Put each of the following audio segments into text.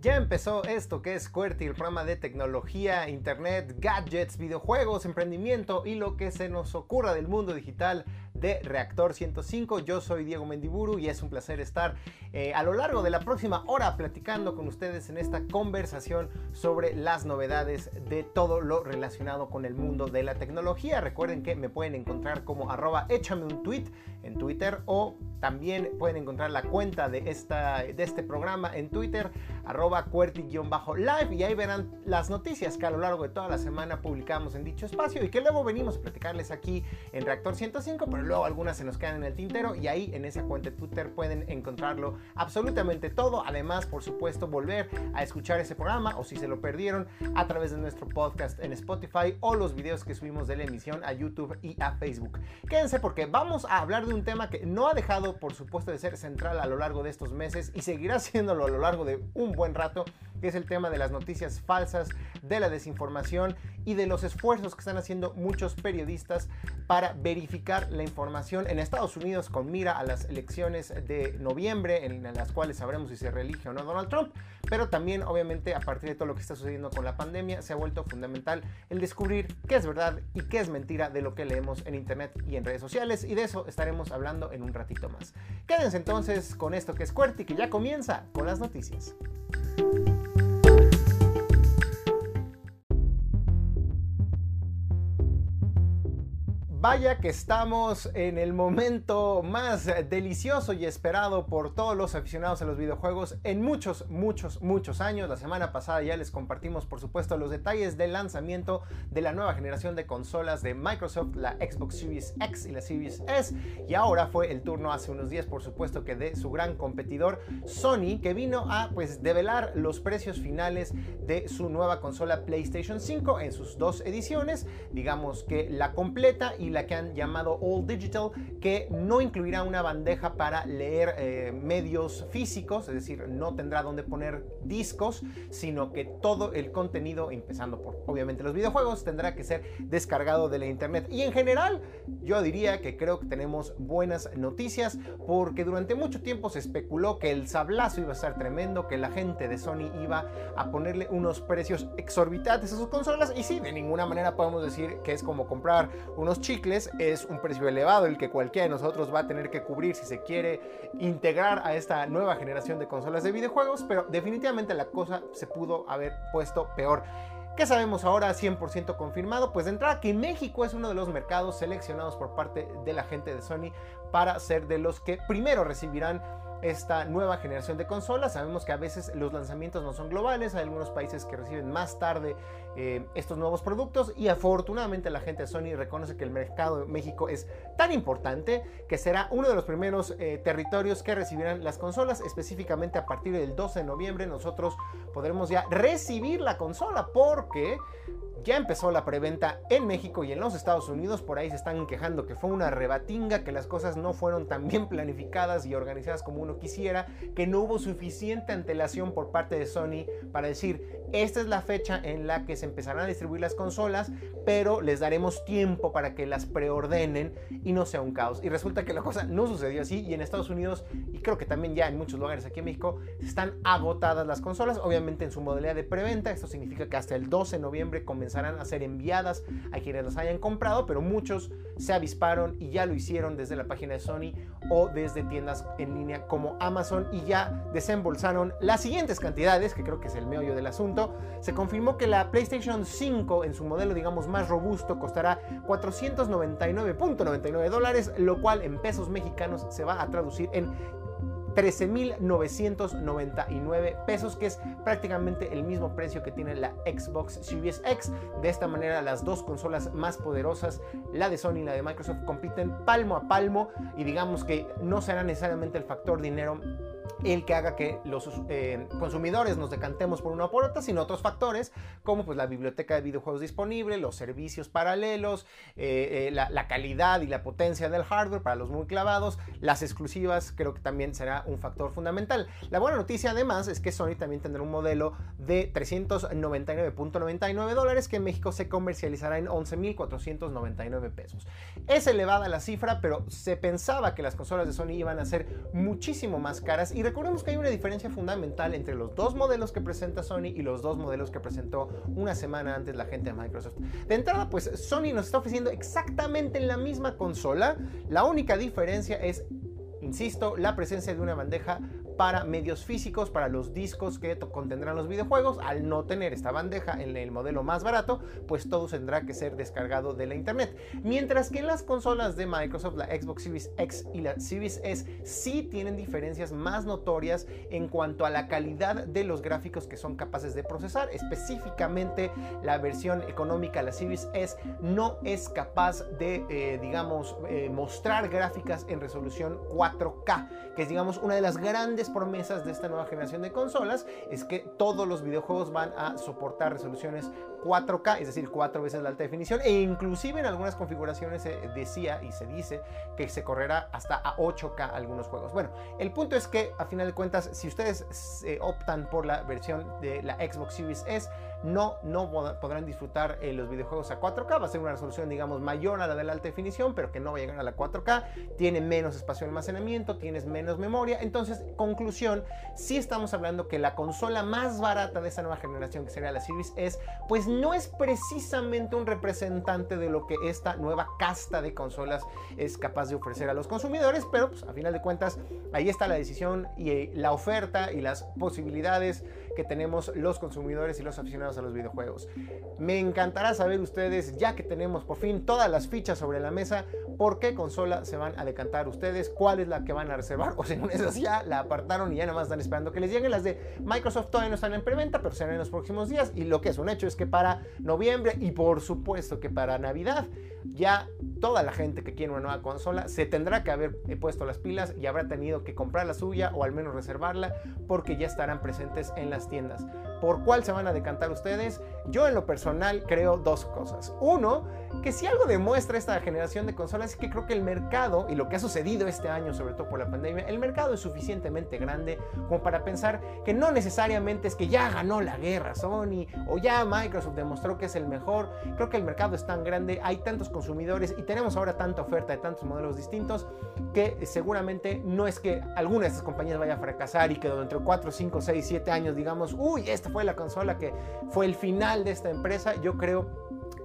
Ya empezó esto que es QWERTY, el programa de tecnología, internet, gadgets, videojuegos, emprendimiento y lo que se nos ocurra del mundo digital de Reactor 105. Yo soy Diego Mendiburu y es un placer estar eh, a lo largo de la próxima hora platicando con ustedes en esta conversación sobre las novedades de todo lo relacionado con el mundo de la tecnología. Recuerden que me pueden encontrar como arroba échame un tweet en Twitter o también pueden encontrar la cuenta de, esta, de este programa en Twitter arroba cuerti-live y ahí verán las noticias que a lo largo de toda la semana publicamos en dicho espacio y que luego venimos a platicarles aquí en Reactor 105, pero luego algunas se nos quedan en el tintero y ahí en esa cuenta de Twitter pueden encontrarlo absolutamente todo. Además, por supuesto, volver a escuchar ese programa o si se lo perdieron a través de nuestro podcast en Spotify o los videos que subimos de la emisión a YouTube y a Facebook. Quédense porque vamos a hablar de un tema que no ha dejado, por supuesto, de ser central a lo largo de estos meses y seguirá siéndolo a lo largo de un buen rato que es el tema de las noticias falsas, de la desinformación y de los esfuerzos que están haciendo muchos periodistas para verificar la información en Estados Unidos con mira a las elecciones de noviembre, en las cuales sabremos si se reelige o no Donald Trump, pero también obviamente a partir de todo lo que está sucediendo con la pandemia se ha vuelto fundamental el descubrir qué es verdad y qué es mentira de lo que leemos en internet y en redes sociales y de eso estaremos hablando en un ratito más. Quédense entonces con esto que es QWERTY que ya comienza con las noticias. Vaya que estamos en el momento más delicioso y esperado por todos los aficionados a los videojuegos en muchos, muchos, muchos años. La semana pasada ya les compartimos, por supuesto, los detalles del lanzamiento de la nueva generación de consolas de Microsoft, la Xbox Series X y la Series S. Y ahora fue el turno hace unos días, por supuesto, que de su gran competidor Sony, que vino a pues develar los precios finales de su nueva consola PlayStation 5 en sus dos ediciones. Digamos que la completa y la que han llamado All Digital, que no incluirá una bandeja para leer eh, medios físicos, es decir, no tendrá donde poner discos, sino que todo el contenido, empezando por obviamente los videojuegos, tendrá que ser descargado de la internet. Y en general, yo diría que creo que tenemos buenas noticias, porque durante mucho tiempo se especuló que el sablazo iba a estar tremendo, que la gente de Sony iba a ponerle unos precios exorbitantes a sus consolas, y sí, de ninguna manera podemos decir que es como comprar unos chicos es un precio elevado el que cualquiera de nosotros va a tener que cubrir si se quiere integrar a esta nueva generación de consolas de videojuegos, pero definitivamente la cosa se pudo haber puesto peor. ¿Qué sabemos ahora 100% confirmado? Pues de entrada que México es uno de los mercados seleccionados por parte de la gente de Sony para ser de los que primero recibirán esta nueva generación de consolas. Sabemos que a veces los lanzamientos no son globales, hay algunos países que reciben más tarde eh, estos nuevos productos y afortunadamente la gente de Sony reconoce que el mercado de México es tan importante que será uno de los primeros eh, territorios que recibirán las consolas, específicamente a partir del 12 de noviembre nosotros podremos ya recibir la consola porque ya empezó la preventa en México y en los Estados Unidos. Por ahí se están quejando que fue una rebatinga, que las cosas no fueron tan bien planificadas y organizadas como uno quisiera, que no hubo suficiente antelación por parte de Sony para decir, esta es la fecha en la que se empezarán a distribuir las consolas, pero les daremos tiempo para que las preordenen y no sea un caos. Y resulta que la cosa no sucedió así y en Estados Unidos, y creo que también ya en muchos lugares aquí en México, están agotadas las consolas, obviamente en su modalidad de preventa. Esto significa que hasta el 12 de noviembre comenzarán a ser enviadas a quienes las hayan comprado, pero muchos se avisparon y ya lo hicieron desde la página de Sony o desde tiendas en línea como Amazon y ya desembolsaron las siguientes cantidades, que creo que es el meollo del asunto. Se confirmó que la PlayStation 5 en su modelo digamos más robusto costará 499.99 dólares, lo cual en pesos mexicanos se va a traducir en 13.999 pesos, que es prácticamente el mismo precio que tiene la Xbox Series X. De esta manera, las dos consolas más poderosas, la de Sony y la de Microsoft, compiten palmo a palmo y digamos que no será necesariamente el factor dinero el que haga que los eh, consumidores nos decantemos por una o por otra, sino otros factores como pues la biblioteca de videojuegos disponible, los servicios paralelos, eh, eh, la, calidad y la potencia del hardware para los muy clavados, las exclusivas creo que también será un factor fundamental. La buena noticia además es que Sony también tendrá un modelo de 399.99 dólares que en México se comercializará en 11.499 pesos. Es elevada la cifra, pero se pensaba que las consolas de Sony iban a ser muchísimo más caras Y recordemos que hay una diferencia fundamental entre los dos modelos que presenta Sony y los dos modelos que presentó una semana antes la gente de Microsoft. De entrada, pues Sony nos está ofreciendo exactamente la misma consola. La única diferencia es insisto, la presencia de una bandeja para medios físicos, para los discos que contendrán los videojuegos. Al no tener esta bandeja en el modelo más barato, pues todo tendrá que ser descargado de la internet. Mientras que en las consolas de Microsoft, la Xbox Series X y la Series S sí tienen diferencias más notorias en cuanto a la calidad de los gráficos que son capaces de procesar. Específicamente la versión económica, la Series S, no es capaz de, eh, digamos, eh, mostrar gráficas en resolución 4K, que es, digamos, una de las grandes promesas de esta nueva generación de consolas es que todos los videojuegos van a soportar resoluciones 4K, es decir, cuatro veces la alta definición, e inclusive en algunas configuraciones se decía y se dice que se correrá hasta a 8K algunos juegos. Bueno, el punto es que a final de cuentas, si ustedes eh, optan por la versión de la Xbox Series S, no, no podrán disfrutar eh, los videojuegos a 4K, va a ser una resolución digamos mayor a la de la alta definición, pero que no va a llegar a la 4K, tiene menos espacio de almacenamiento, tienes menos memoria, entonces conclusión, si estamos hablando que la consola más barata de esta nueva generación, que sería la Series S, pues no es precisamente un representante de lo que esta nueva casta de consolas es capaz de ofrecer a los consumidores, pero pues, a final de cuentas ahí está la decisión y eh, la oferta y las posibilidades que tenemos los consumidores y los aficionados a los videojuegos. Me encantará saber ustedes, ya que tenemos por fin todas las fichas sobre la mesa, por qué consola se van a decantar ustedes, cuál es la que van a reservar, o según esas ya la apartaron y ya nada más están esperando que les lleguen. Las de Microsoft todavía no están en preventa, pero serán en los próximos días. Y lo que es un hecho es que para noviembre y por supuesto que para Navidad, ya toda la gente que quiere una nueva consola se tendrá que haber puesto las pilas y habrá tenido que comprar la suya o al menos reservarla porque ya estarán presentes en las tiendas. ¿Por cuál se van a decantar ustedes? Yo en lo personal creo dos cosas. Uno, que si algo demuestra esta generación de consolas es que creo que el mercado y lo que ha sucedido este año, sobre todo por la pandemia, el mercado es suficientemente grande como para pensar que no necesariamente es que ya ganó la guerra Sony o ya Microsoft demostró que es el mejor. Creo que el mercado es tan grande, hay tantos consumidores y tenemos ahora tanta oferta de tantos modelos distintos que seguramente no es que alguna de estas compañías vaya a fracasar y que dentro de 4, 5, 6, 7 años digamos, uy, esta fue la consola que fue el final de esta empresa. Yo creo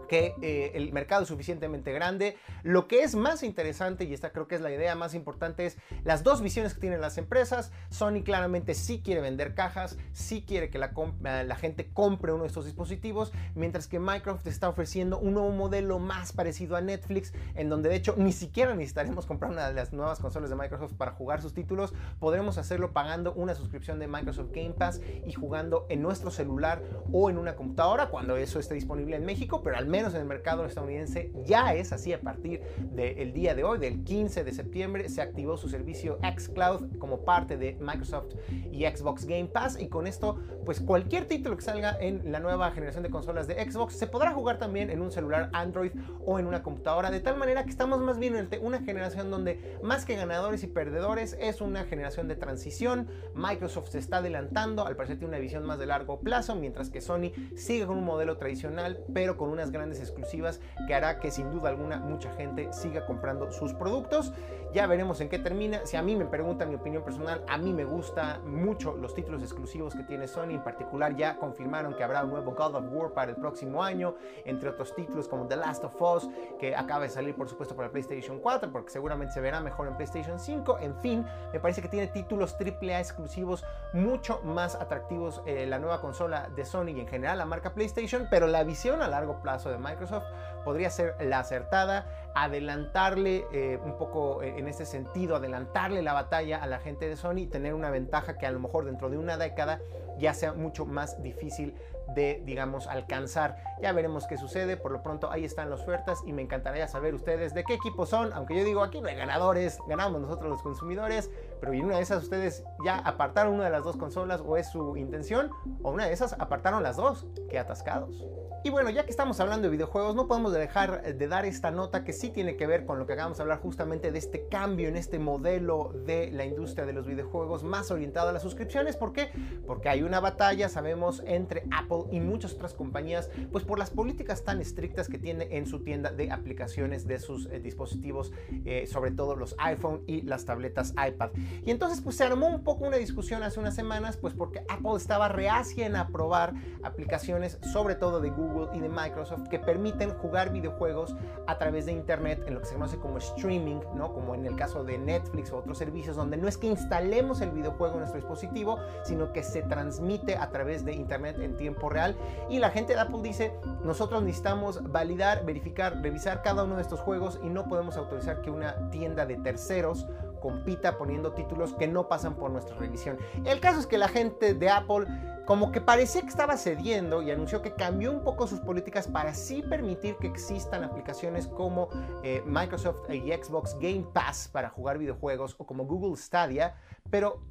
que eh, el mercado es suficientemente grande. Lo que es más interesante, y esta creo que es la idea más importante, es las dos visiones que tienen las empresas. Sony claramente sí quiere vender cajas, sí quiere que la, gente compre uno de estos dispositivos, mientras que Microsoft está ofreciendo un nuevo modelo más parecido a Netflix, en donde de hecho ni siquiera necesitaremos comprar una de las nuevas consolas de Microsoft para jugar sus títulos, podremos hacerlo pagando una suscripción de Microsoft Game Pass y jugando en nuestro celular o en una computadora cuando eso esté disponible en México, pero al en el mercado estadounidense ya es así a partir del día de hoy, del 15 de septiembre, se activó su servicio xCloud como parte de Microsoft y Xbox Game Pass. Y con esto pues cualquier título que salga en la nueva generación de consolas de Xbox se podrá jugar también en un celular Android o en una computadora, de tal manera que estamos más bien en una generación donde más que ganadores y perdedores es una generación de transición, Microsoft se está adelantando, al parecer tiene una visión más de largo plazo, mientras que Sony sigue con un modelo tradicional pero con unas grandes exclusivas que hará que sin duda alguna mucha gente siga comprando sus productos. Ya veremos en qué termina. Si a mí me preguntan mi opinión personal, a mí me gusta mucho los títulos exclusivos que tiene Sony. En particular ya confirmaron que habrá un nuevo God of War para el próximo año, entre otros títulos como The Last of Us, que acaba de salir por supuesto para PlayStation 4, porque seguramente se verá mejor en PlayStation 5. En fin, me parece que tiene títulos AAA exclusivos mucho más atractivos eh, la nueva consola de Sony y en general la marca PlayStation, pero la visión a largo plazo de Microsoft podría ser la acertada, adelantarle eh, un poco eh, en este sentido, adelantarle la batalla a la gente de Sony y tener una ventaja que a lo mejor dentro de una década ya sea mucho más difícil de, digamos, alcanzar. Ya veremos qué sucede. Por lo pronto, ahí están las ofertas y me encantaría saber ustedes de qué equipo son. Aunque yo digo, aquí no hay ganadores, ganamos nosotros los consumidores. Pero y una de esas ustedes ya apartaron una de las dos consolas o es su intención. O una de esas apartaron las dos. Qué atascados. Y bueno, ya que estamos hablando de videojuegos, no podemos dejar de dar esta nota que sí tiene que ver con lo que acabamos de hablar justamente de este cambio en este modelo de la industria de los videojuegos más orientado a las suscripciones. ¿Por qué? Porque hay una batalla, sabemos, entre Apple y muchas otras compañías, pues por las políticas tan estrictas que tiene en su tienda de aplicaciones de sus eh, dispositivos, eh, sobre todo los iPhone y las tabletas iPad. Y entonces pues se armó un poco una discusión hace unas semanas, pues porque Apple estaba reacia en aprobar aplicaciones, sobre todo de Google y de Microsoft, que permiten jugar videojuegos a través de Internet en lo que se conoce como streaming, ¿no? Como en el caso de Netflix o otros servicios, donde no es que instalemos el videojuego en nuestro dispositivo, sino que se transmite a través de Internet en tiempo real. Y la gente de Apple dice, nosotros necesitamos validar, verificar, revisar cada uno de estos juegos y no podemos autorizar que una tienda de terceros compita poniendo títulos que no pasan por nuestra revisión. El caso es que la gente de Apple como que parecía que estaba cediendo y anunció que cambió un poco sus políticas para sí permitir que existan aplicaciones como eh, Microsoft y Xbox Game Pass para jugar videojuegos o como Google Stadia, pero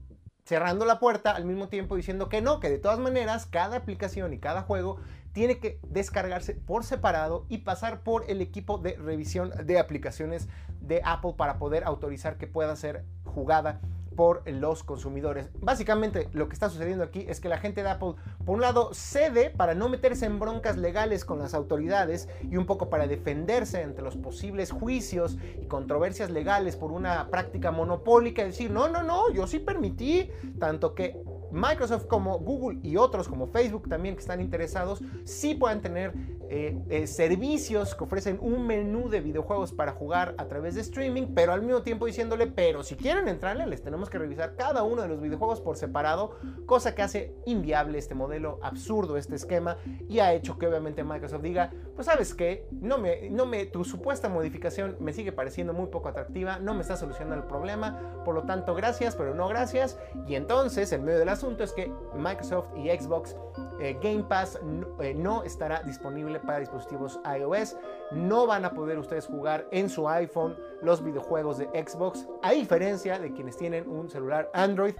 cerrando la puerta al mismo tiempo diciendo que no, que de todas maneras cada aplicación y cada juego tiene que descargarse por separado y pasar por el equipo de revisión de aplicaciones de Apple para poder autorizar que pueda ser jugada por los consumidores. Básicamente lo que está sucediendo aquí es que la gente de Apple, por un lado, cede para no meterse en broncas legales con las autoridades y un poco para defenderse entre los posibles juicios y controversias legales por una práctica monopólica, decir, no, no, no, yo sí permití, tanto que Microsoft como Google y otros como Facebook también que están interesados, sí puedan tener eh, eh, servicios que ofrecen un menú de videojuegos para jugar a través de streaming, pero al mismo tiempo diciéndole, pero si quieren entrarle, les tenemos que revisar cada uno de los videojuegos por separado, cosa que hace inviable este modelo absurdo, este esquema, y ha hecho que obviamente Microsoft diga, pues sabes que no me, no me, tu supuesta modificación me sigue pareciendo muy poco atractiva, no me está solucionando el problema, por lo tanto gracias, pero no gracias, y entonces en medio de las asunto es que Microsoft y Xbox eh, Game Pass eh, no estará disponible para dispositivos iOS. No van a poder ustedes jugar en su iPhone los videojuegos de Xbox, a diferencia de quienes tienen un celular Android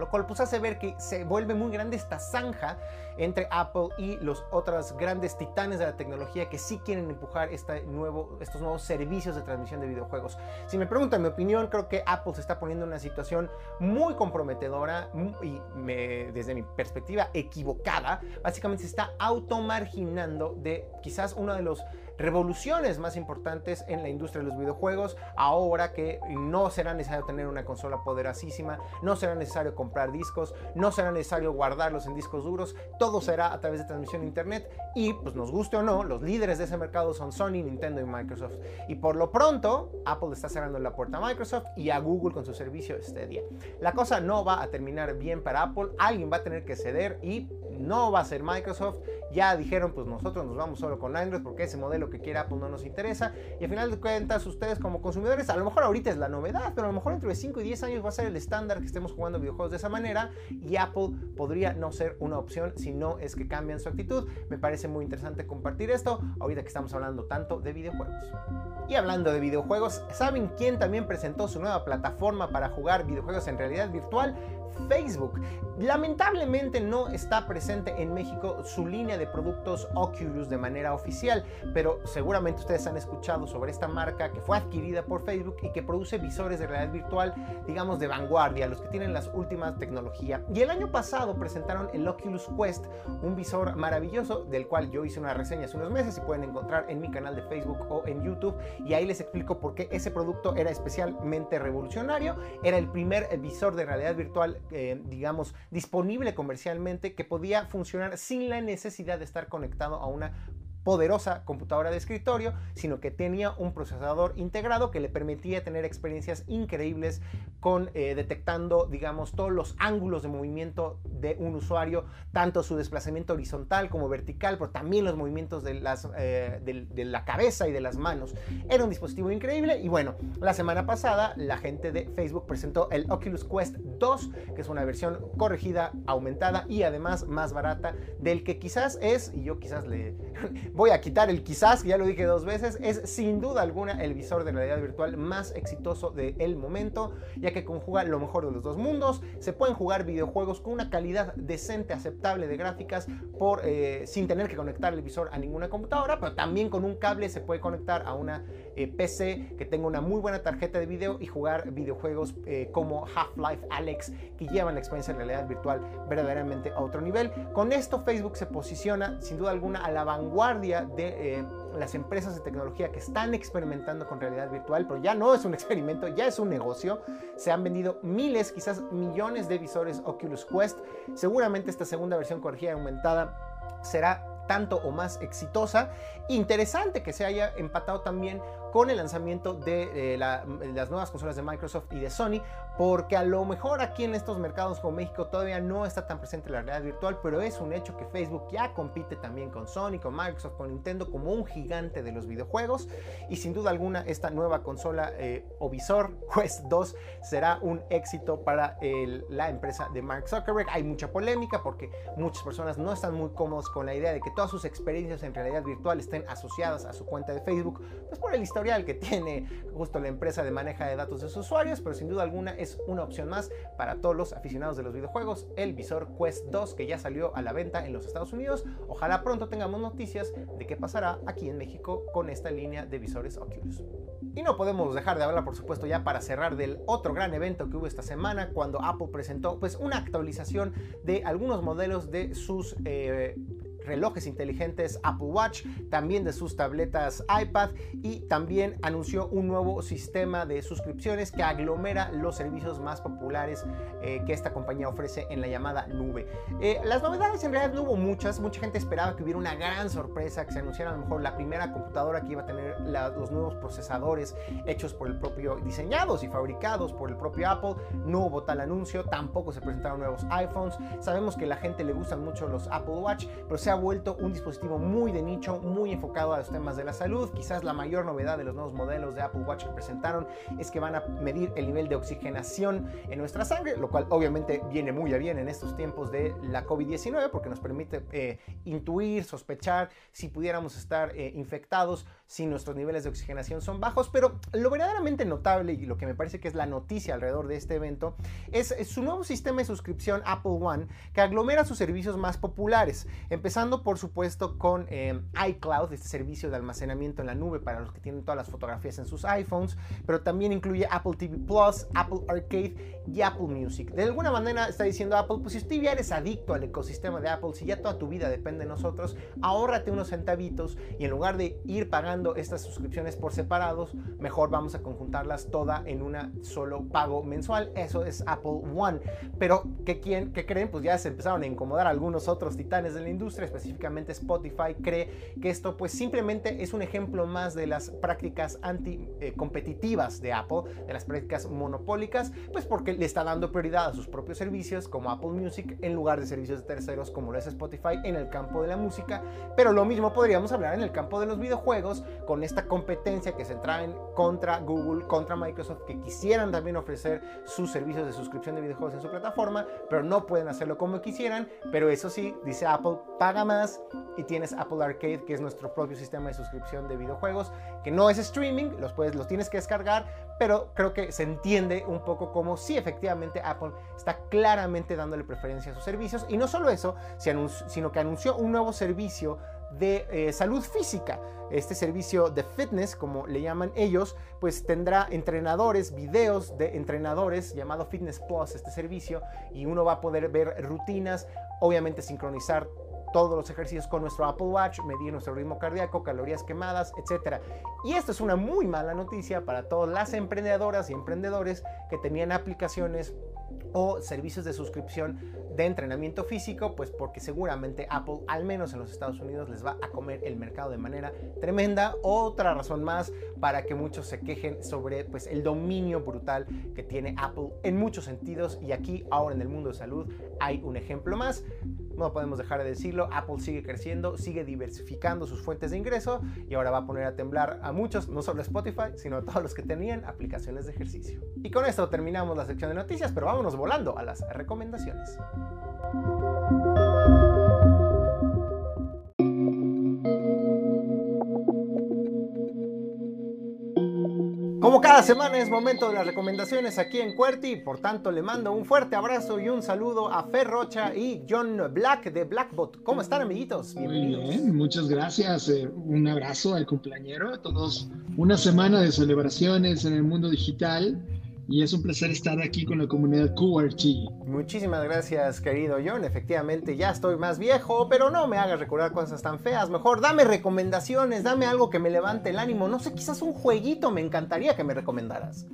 lo cual pues hace ver que se vuelve muy grande esta zanja entre Apple y los otros grandes titanes de la tecnología que sí quieren empujar este nuevo, estos nuevos servicios de transmisión de videojuegos. Si me preguntan mi opinión, creo que Apple se está poniendo en una situación muy comprometedora y desde mi perspectiva equivocada. Básicamente se está automarginando de quizás uno de los revoluciones más importantes en la industria de los videojuegos, ahora que no será necesario tener una consola poderosísima, no será necesario comprar discos, no será necesario guardarlos en discos duros, todo será a través de transmisión de internet y pues nos guste o no, los líderes de ese mercado son Sony, Nintendo y Microsoft. Y por lo pronto, Apple está cerrando la puerta a Microsoft y a Google con su servicio Stadia. La cosa no va a terminar bien para Apple, alguien va a tener que ceder y no va a ser Microsoft. Ya dijeron, pues nosotros nos vamos solo con Android porque ese modelo que quiere Apple no nos interesa. Y al final de cuentas, ustedes como consumidores, a lo mejor ahorita es la novedad, pero a lo mejor dentro de 5 y 10 años va a ser el estándar que estemos jugando videojuegos de esa manera. Y Apple podría no ser una opción si no es que cambian su actitud. Me parece muy interesante compartir esto ahorita que estamos hablando tanto de videojuegos. Y hablando de videojuegos, ¿saben quién también presentó su nueva plataforma para jugar videojuegos en realidad virtual? Facebook. Lamentablemente no está presente en México su línea de productos Oculus de manera oficial, pero seguramente ustedes han escuchado sobre esta marca que fue adquirida por Facebook y que produce visores de realidad virtual, digamos de vanguardia, los que tienen las últimas tecnologías. Y el año pasado presentaron el Oculus Quest, un visor maravilloso del cual yo hice una reseña hace unos meses y pueden encontrar en mi canal de Facebook o en YouTube y ahí les explico por qué ese producto era especialmente revolucionario, era el primer visor de realidad virtual eh, digamos, disponible comercialmente que podía funcionar sin la necesidad de estar conectado a una poderosa computadora de escritorio, sino que tenía un procesador integrado que le permitía tener experiencias increíbles con eh, detectando, digamos, todos los ángulos de movimiento de un usuario, tanto su desplazamiento horizontal como vertical, pero también los movimientos de, las, eh, de, la cabeza y de las manos. Era un dispositivo increíble y bueno, la semana pasada la gente de Facebook presentó el Oculus Quest 2, que es una versión corregida, aumentada y además más barata del que quizás es, y yo quizás le voy a quitar el quizás, que ya lo dije dos veces, es sin duda alguna el visor de realidad virtual más exitoso del momento, ya que conjuga lo mejor de los dos mundos. Se pueden jugar videojuegos con una calidad decente, aceptable de gráficas, por, eh, sin tener que conectar el visor a ninguna computadora, pero también con un cable se puede conectar a una eh, PC, que tenga una muy buena tarjeta de video y jugar videojuegos eh, como Half-Life Alex, que llevan la experiencia de realidad virtual verdaderamente a otro nivel. Con esto Facebook se posiciona sin duda alguna a la vanguardia de eh, las empresas de tecnología que están experimentando con realidad virtual, pero ya no es un experimento, ya es un negocio. Se han vendido miles, quizás millones de visores Oculus Quest. Seguramente esta segunda versión corregida y aumentada será tanto o más exitosa. Interesante que se haya empatado también con el lanzamiento de eh, las nuevas consolas de Microsoft y de Sony, porque a lo mejor aquí en estos mercados como México todavía no está tan presente la realidad virtual, pero es un hecho que Facebook ya compite también con Sony, con Microsoft, con Nintendo como un gigante de los videojuegos y sin duda alguna esta nueva consola eh, o visor Quest 2 será un éxito para la empresa de Mark Zuckerberg. Hay mucha polémica porque muchas personas no están muy cómodos con la idea de que todas sus experiencias en realidad virtual estén asociadas a su cuenta de Facebook, pues por el que tiene justo la empresa de maneja de datos de sus usuarios, pero sin duda alguna es una opción más para todos los aficionados de los videojuegos, el visor Quest 2 que ya salió a la venta en los Estados Unidos. Ojalá pronto tengamos noticias de qué pasará aquí en México con esta línea de visores Oculus. Y no podemos dejar de hablar, por supuesto, ya para cerrar del otro gran evento que hubo esta semana, cuando Apple presentó pues una actualización de algunos modelos de sus eh, relojes inteligentes Apple Watch, también de sus tabletas iPad y también anunció un nuevo sistema de suscripciones que aglomera los servicios más populares eh, que esta compañía ofrece en la llamada nube. Eh, las novedades en realidad no hubo muchas, mucha gente esperaba que hubiera una gran sorpresa, que se anunciara a lo mejor la primera computadora que iba a tener los nuevos procesadores hechos por el propio, diseñados y fabricados por el propio Apple. No hubo tal anuncio, tampoco se presentaron nuevos iPhones. Sabemos que a la gente le gustan mucho los Apple Watch, pero se ha vuelto un dispositivo muy de nicho, muy enfocado a los temas de la salud. Quizás la mayor novedad de los nuevos modelos de Apple Watch que presentaron es que van a medir el nivel de oxigenación en nuestra sangre, lo cual obviamente viene muy a bien en estos tiempos de la COVID-19 porque nos permite eh, intuir, sospechar si pudiéramos estar eh, infectados si nuestros niveles de oxigenación son bajos. Pero lo verdaderamente notable y lo que me parece que es la noticia alrededor de este evento es su nuevo sistema de suscripción Apple One que aglomera sus servicios más populares, empezando por supuesto con eh, iCloud, este servicio de almacenamiento en la nube para los que tienen todas las fotografías en sus iPhones, pero también incluye Apple TV Plus, Apple Arcade y Apple Music. De alguna manera está diciendo Apple, pues si tú ya eres adicto al ecosistema de Apple, si ya toda tu vida depende de nosotros, ahórrate unos centavitos y en lugar de ir pagando estas suscripciones por separados, mejor vamos a conjuntarlas toda en una solo pago mensual. Eso es Apple One. Pero ¿qué, quién, qué creen? Pues ya se empezaron a incomodar algunos otros titanes de la industria específicamente Spotify, cree que esto pues simplemente es un ejemplo más de las prácticas anticompetitivas eh, de Apple, de las prácticas monopólicas, pues porque le está dando prioridad a sus propios servicios como Apple Music en lugar de servicios de terceros como lo es Spotify en el campo de la música, pero lo mismo podríamos hablar en el campo de los videojuegos con esta competencia que se traen contra Google, contra Microsoft, que quisieran también ofrecer sus servicios de suscripción de videojuegos en su plataforma, pero no pueden hacerlo como quisieran, pero eso sí, dice Apple, paga más y tienes Apple Arcade, que es nuestro propio sistema de suscripción de videojuegos, que no es streaming, los, puedes, los tienes que descargar, pero creo que se entiende un poco como si efectivamente Apple está claramente dándole preferencia a sus servicios. Y no solo eso, sino que anunció un nuevo servicio de eh, salud física. Este servicio de fitness, como le llaman ellos, pues tendrá entrenadores, videos de entrenadores llamado Fitness Plus, este servicio, y uno va a poder ver rutinas, obviamente sincronizar todos los ejercicios con nuestro Apple Watch, medir nuestro ritmo cardíaco, calorías quemadas, etc. Y esto es una muy mala noticia para todas las emprendedoras y emprendedores que tenían aplicaciones o servicios de suscripción de entrenamiento físico, pues porque seguramente Apple, al menos en los Estados Unidos, les va a comer el mercado de manera tremenda. Otra razón más para que muchos se quejen sobre pues, el dominio brutal que tiene Apple en muchos sentidos. Y aquí, ahora en el mundo de salud, hay un ejemplo más. No podemos dejar de decirlo, Apple sigue creciendo, sigue diversificando sus fuentes de ingreso y ahora va a poner a temblar a muchos, no solo Spotify, sino a todos los que tenían aplicaciones de ejercicio. Y con esto terminamos la sección de noticias, pero vámonos volando a las recomendaciones. Como cada semana es momento de las recomendaciones aquí en Cuerti, por tanto le mando un fuerte abrazo y un saludo a Fer Rocha y John Black de Blackbot. ¿Cómo están amiguitos? Bienvenidos. Muy bien, muchas gracias. Eh, un abrazo al cumpleañero, todos una semana de celebraciones en el mundo digital y es un placer estar aquí con la comunidad QRT. Muchísimas gracias, querido John. Efectivamente, ya estoy más viejo, pero no me hagas recordar cosas tan feas. Mejor dame recomendaciones, dame algo que me levante el ánimo. No sé, quizás un jueguito me encantaría que me recomendaras.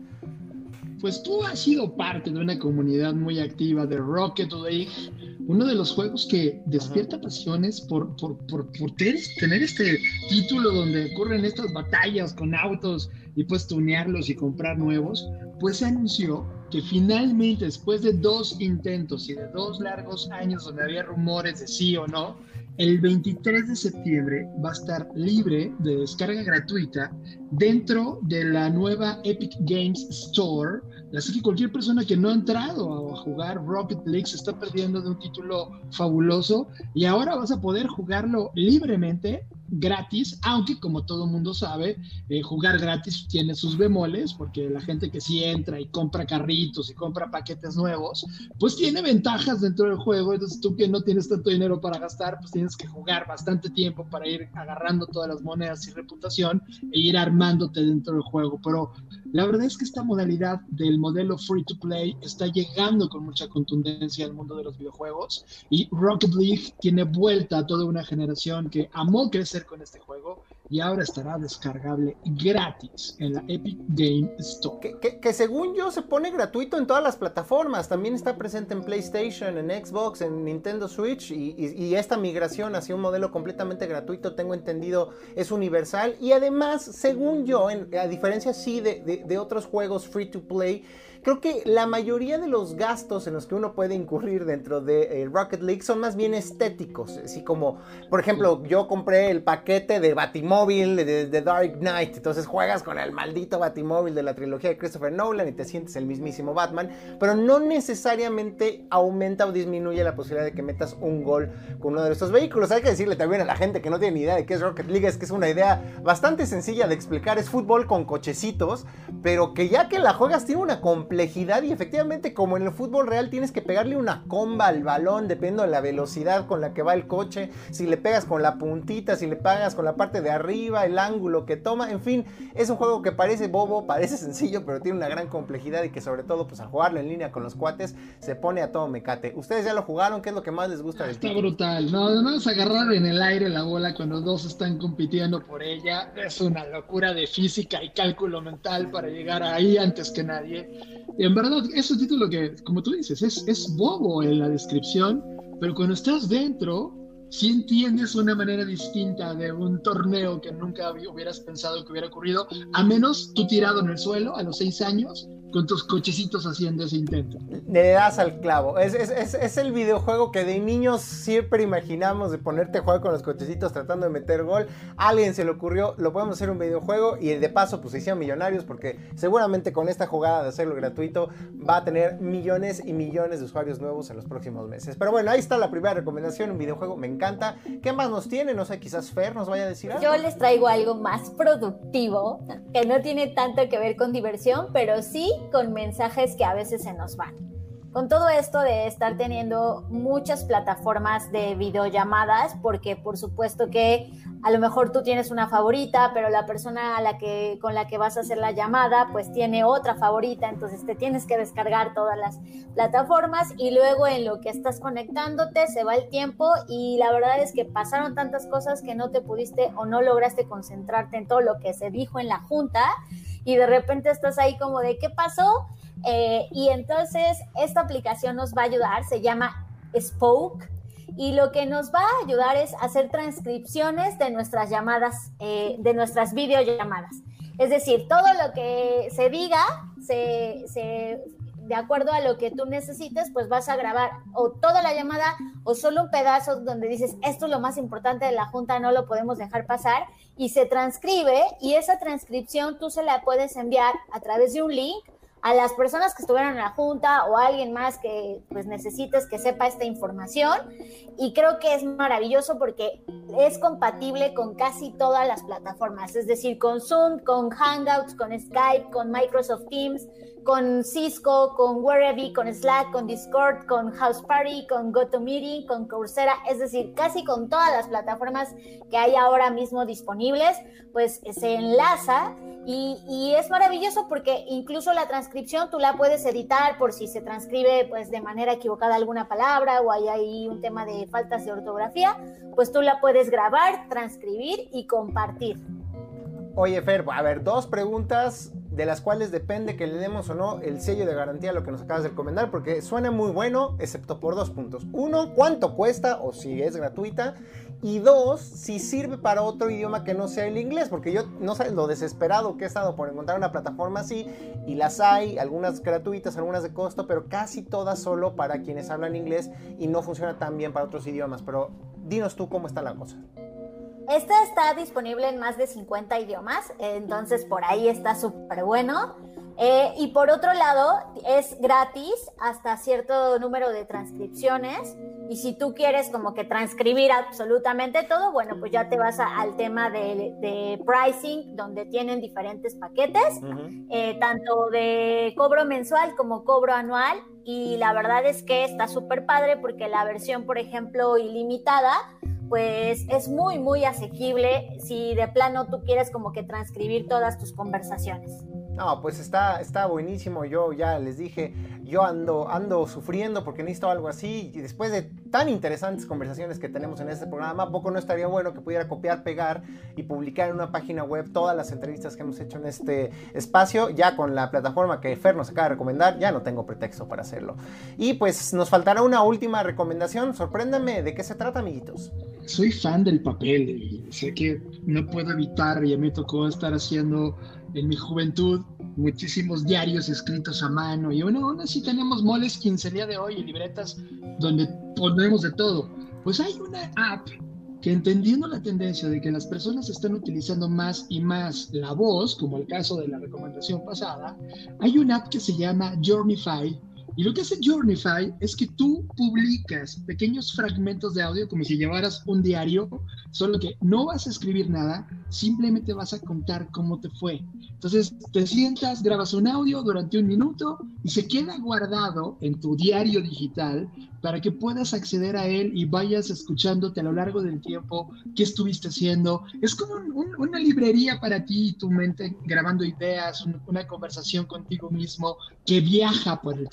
Pues tú has sido parte de una comunidad muy activa de Rocket League, uno de los juegos que despierta pasiones por, por, por, por tener este título donde ocurren estas batallas con autos y puedes tunearlos y comprar nuevos pues se anunció que finalmente, después de dos intentos y de dos largos años donde había rumores de sí o no, el 23 de septiembre va a estar libre de descarga gratuita dentro de la nueva Epic Games Store. Así que cualquier persona que no ha entrado a jugar Rocket League se está perdiendo de un título fabuloso y ahora vas a poder jugarlo libremente gratis, aunque como todo mundo sabe, eh, jugar gratis tiene sus bemoles, porque la gente que sí entra y compra carritos y compra paquetes nuevos, pues tiene ventajas dentro del juego, entonces tú que no tienes tanto dinero para gastar, pues tienes que jugar bastante tiempo para ir agarrando todas las monedas y reputación e ir armándote dentro del juego, pero la verdad es que esta modalidad del modelo free to play está llegando con mucha contundencia al mundo de los videojuegos y Rocket League tiene vuelta a toda una generación que amó crecer con este juego y ahora estará descargable gratis en la Epic Game Store. Que, según yo se pone gratuito en todas las plataformas, también está presente en PlayStation, en Xbox, en Nintendo Switch y, esta migración hacia un modelo completamente gratuito, tengo entendido, es universal y además, según yo, a diferencia sí de, de otros juegos free to play, creo que la mayoría de los gastos en los que uno puede incurrir dentro de eh, Rocket League son más bien estéticos. Así como, por ejemplo, yo compré el paquete de Batimóvil de, de, Dark Knight. Entonces juegas con el maldito Batimóvil de la trilogía de Christopher Nolan y te sientes el mismísimo Batman. Pero no necesariamente aumenta o disminuye la posibilidad de que metas un gol con uno de estos vehículos. Hay que decirle también a la gente que no tiene ni idea de qué es Rocket League. Es que es una idea bastante sencilla de explicar. Es fútbol con cochecitos. Pero que ya que la juegas tiene una complejidad y efectivamente como en el fútbol real tienes que pegarle una comba al balón dependiendo de la velocidad con la que va el coche, si le pegas con la puntita, si le pegas con la parte de arriba, el ángulo que toma, en fin, es un juego que parece bobo, parece sencillo, pero tiene una gran complejidad y que sobre todo pues al jugarlo en línea con los cuates se pone a todo mecate. ¿Ustedes ya lo jugaron? ¿Qué es lo que más les gusta del Está brutal, no, no es agarrar en el aire la bola cuando dos están compitiendo por ella, es una locura de física y cálculo mental para llegar ahí antes que nadie en verdad, es un título que, como tú dices, es, bobo en la descripción, pero cuando estás dentro, si entiendes una manera distinta de un torneo que nunca hubieras pensado que hubiera ocurrido, a menos tú tirado en el suelo a los seis años, con tus cochecitos haciendo ese intento. Le das al clavo. Es, es, es, el videojuego que de niños siempre imaginamos de ponerte a jugar con los cochecitos tratando de meter gol. A alguien se le ocurrió, lo podemos hacer un videojuego y de paso pues se hicieron millonarios porque seguramente con esta jugada de hacerlo gratuito va a tener millones y millones de usuarios nuevos en los próximos meses. Pero bueno, ahí está la primera recomendación, un videojuego, me encanta. ¿Qué más nos tiene? No sé, quizás Fer nos vaya a decir algo. Yo les traigo algo más productivo, que no tiene tanto que ver con diversión, pero sí con mensajes que a veces se nos van. Con todo esto de estar teniendo muchas plataformas de videollamadas, porque por supuesto que a lo mejor tú tienes una favorita, pero la persona a la que, con la que vas a hacer la llamada pues tiene otra favorita, entonces te tienes que descargar todas las plataformas y luego en lo que estás conectándote se va el tiempo y la verdad es que pasaron tantas cosas que no te pudiste o no lograste concentrarte en todo lo que se dijo en la junta y de repente estás ahí como de qué pasó. Eh, y entonces esta aplicación nos va a ayudar, se llama Spoke. Y lo que nos va a ayudar es hacer transcripciones de nuestras llamadas, eh, de nuestras videollamadas. Es decir, todo lo que se diga, se, se, de acuerdo a lo que tú necesites, pues vas a grabar o toda la llamada o solo un pedazo donde dices, esto es lo más importante de la junta, no lo podemos dejar pasar, y se transcribe y esa transcripción tú se la puedes enviar a través de un link a las personas que estuvieron en la junta o a alguien más que pues necesites que sepa esta información. Y creo que es maravilloso porque es compatible con casi todas las plataformas, es decir, con Zoom, con Hangouts, con Skype, con Microsoft Teams, con Cisco, con Wherever, con Slack, con Discord, con House Party, con GoToMeeting, con Coursera, es decir, casi con todas las plataformas que hay ahora mismo disponibles, pues se enlaza y, es maravilloso porque incluso la transcripción tú la puedes editar por si se transcribe pues de manera equivocada alguna palabra o hay ahí un tema de faltas de ortografía, pues tú la puedes grabar, transcribir y compartir. Oye, Fer, a ver, dos preguntas de las cuales depende que le demos o no el sello de garantía a lo que nos acabas de recomendar, porque suena muy bueno, excepto por dos puntos. Uno, cuánto cuesta o si es gratuita. Y dos, si sirve para otro idioma que no sea el inglés, porque yo no sé lo desesperado que he estado por encontrar una plataforma así, y las hay, algunas gratuitas, algunas de costo, pero casi todas solo para quienes hablan inglés y no funciona tan bien para otros idiomas. Pero dinos tú cómo está la cosa. Esta está disponible en más de 50 idiomas, entonces por ahí está súper bueno. Eh, y por otro lado, es gratis hasta cierto número de transcripciones. Y si tú quieres como que transcribir absolutamente todo, bueno, pues ya te vas al tema de, pricing, donde tienen diferentes paquetes, eh, tanto de cobro mensual como cobro anual. Y la verdad es que está súper padre porque la versión, por ejemplo, ilimitada, pues es muy, muy asequible si de plano tú quieres como que transcribir todas tus conversaciones. No, pues está, está buenísimo. Yo ya les dije, yo ando, ando sufriendo porque necesito algo así. Y después de tan interesantes conversaciones que tenemos en este programa, poco no estaría bueno que pudiera copiar, pegar y publicar en una página web todas las entrevistas que hemos hecho en este espacio. Ya con la plataforma que Fer nos acaba de recomendar, ya no tengo pretexto para hacerlo. Y pues nos faltará una última recomendación. Sorpréndame de qué se trata, amiguitos. Soy fan del papel sé que no puedo evitar, ya me tocó estar haciendo en mi juventud muchísimos diarios escritos a mano y bueno, aún así tenemos moles quince día de hoy y libretas donde ponemos de todo. Pues hay una app que entendiendo la tendencia de que las personas están utilizando más y más la voz, como el caso de la recomendación pasada, hay una app que se llama Journeyfy y lo que hace Journeyfy es que tú publicas pequeños fragmentos de audio como si llevaras un diario, solo que no vas a escribir nada, simplemente vas a contar cómo te fue. Entonces te sientas, grabas un audio durante un minuto y se queda guardado en tu diario digital para que puedas acceder a él y vayas escuchándote a lo largo del tiempo qué estuviste haciendo. Es como una librería para ti y tu mente grabando ideas, una conversación contigo mismo que viaja por el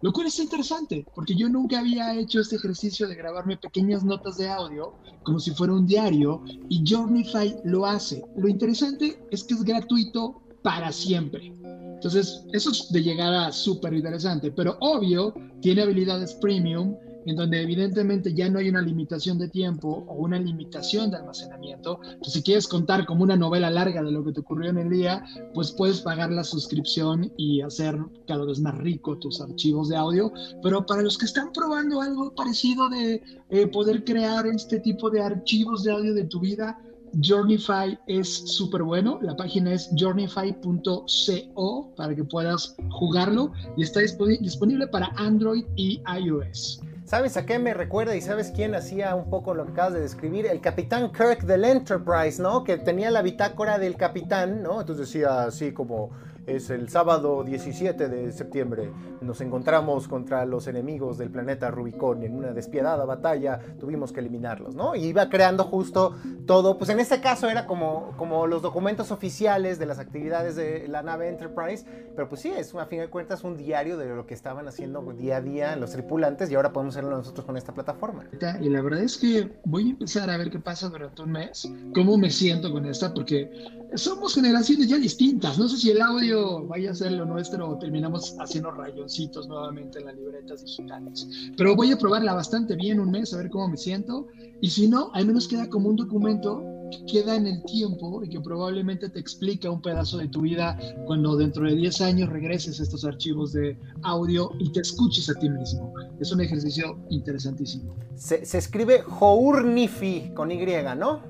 Lo cual es interesante, porque yo nunca había hecho este ejercicio de grabarme pequeñas notas de audio como si fuera un diario y Journeyfy lo hace. Lo interesante es que es gratuito para siempre. Entonces, eso es de llegada súper interesante, pero obvio, tiene habilidades premium en donde evidentemente ya no hay una limitación de tiempo o una limitación de almacenamiento. Entonces, si quieres contar como una novela larga de lo que te ocurrió en el día, pues puedes pagar la suscripción y hacer cada vez más rico tus archivos de audio. Pero para los que están probando algo parecido de eh, poder crear este tipo de archivos de audio de tu vida, Journeyfy es súper bueno. La página es journeyfy.co para que puedas jugarlo y está disponible para Android y iOS. ¿Sabes a qué me recuerda y sabes quién hacía un poco lo que acabas de describir? El capitán Kirk del Enterprise, ¿no? Que tenía la bitácora del capitán, ¿no? Entonces decía así como es el sábado 17 de septiembre. Nos encontramos contra los enemigos del planeta Rubicón en una despiadada batalla. Tuvimos que eliminarlos, ¿no? Y iba creando justo todo. Pues en este caso era como, como los documentos oficiales de las actividades de la nave Enterprise. Pero pues sí, es a fin de cuentas un diario de lo que estaban haciendo día a día los tripulantes y ahora podemos hacerlo nosotros con esta plataforma. Y la verdad es que voy a empezar a ver qué pasa durante un mes, cómo me siento con esta, porque somos generaciones ya distintas. No sé si el audio vaya a ser lo nuestro o terminamos haciendo rayoncitos nuevamente en las libretas digitales. Pero voy a probarla bastante bien un mes, a ver cómo me siento. Y si no, al menos queda como un documento que queda en el tiempo y que probablemente te explica un pedazo de tu vida cuando dentro de 10 años regreses a estos archivos de audio y te escuches a ti mismo. Es un ejercicio interesantísimo. Se, se escribe Journifi con Y, ¿no?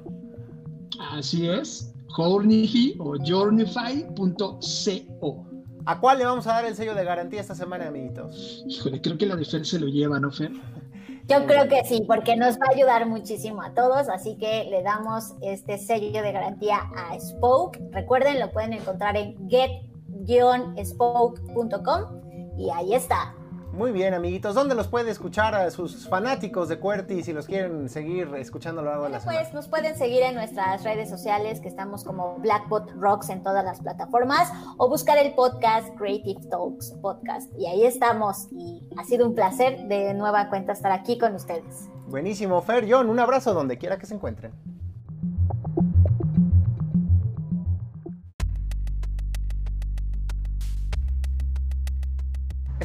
Así es. Journeyfy o journeyfy.co. ¿A cuál le vamos a dar el sello de garantía esta semana, amiguitos? Híjole, creo que la de se lo lleva, ¿no, Fer? Yo creo que sí, porque nos va a ayudar muchísimo a todos, así que le damos este sello de garantía a Spoke. Recuerden, lo pueden encontrar en get-spoke.com y ahí está. Muy bien, amiguitos. ¿Dónde los puede escuchar a sus fanáticos de QWERTY si los quieren seguir escuchando a lo largo de la semana? Pues nos pueden seguir en nuestras redes sociales, que estamos como Blackbot Rocks en todas las plataformas, o buscar el podcast Creative Talks Podcast. Y ahí estamos. Y ha sido un placer de nueva cuenta estar aquí con ustedes. Buenísimo, Fer, John, un abrazo donde quiera que se encuentren.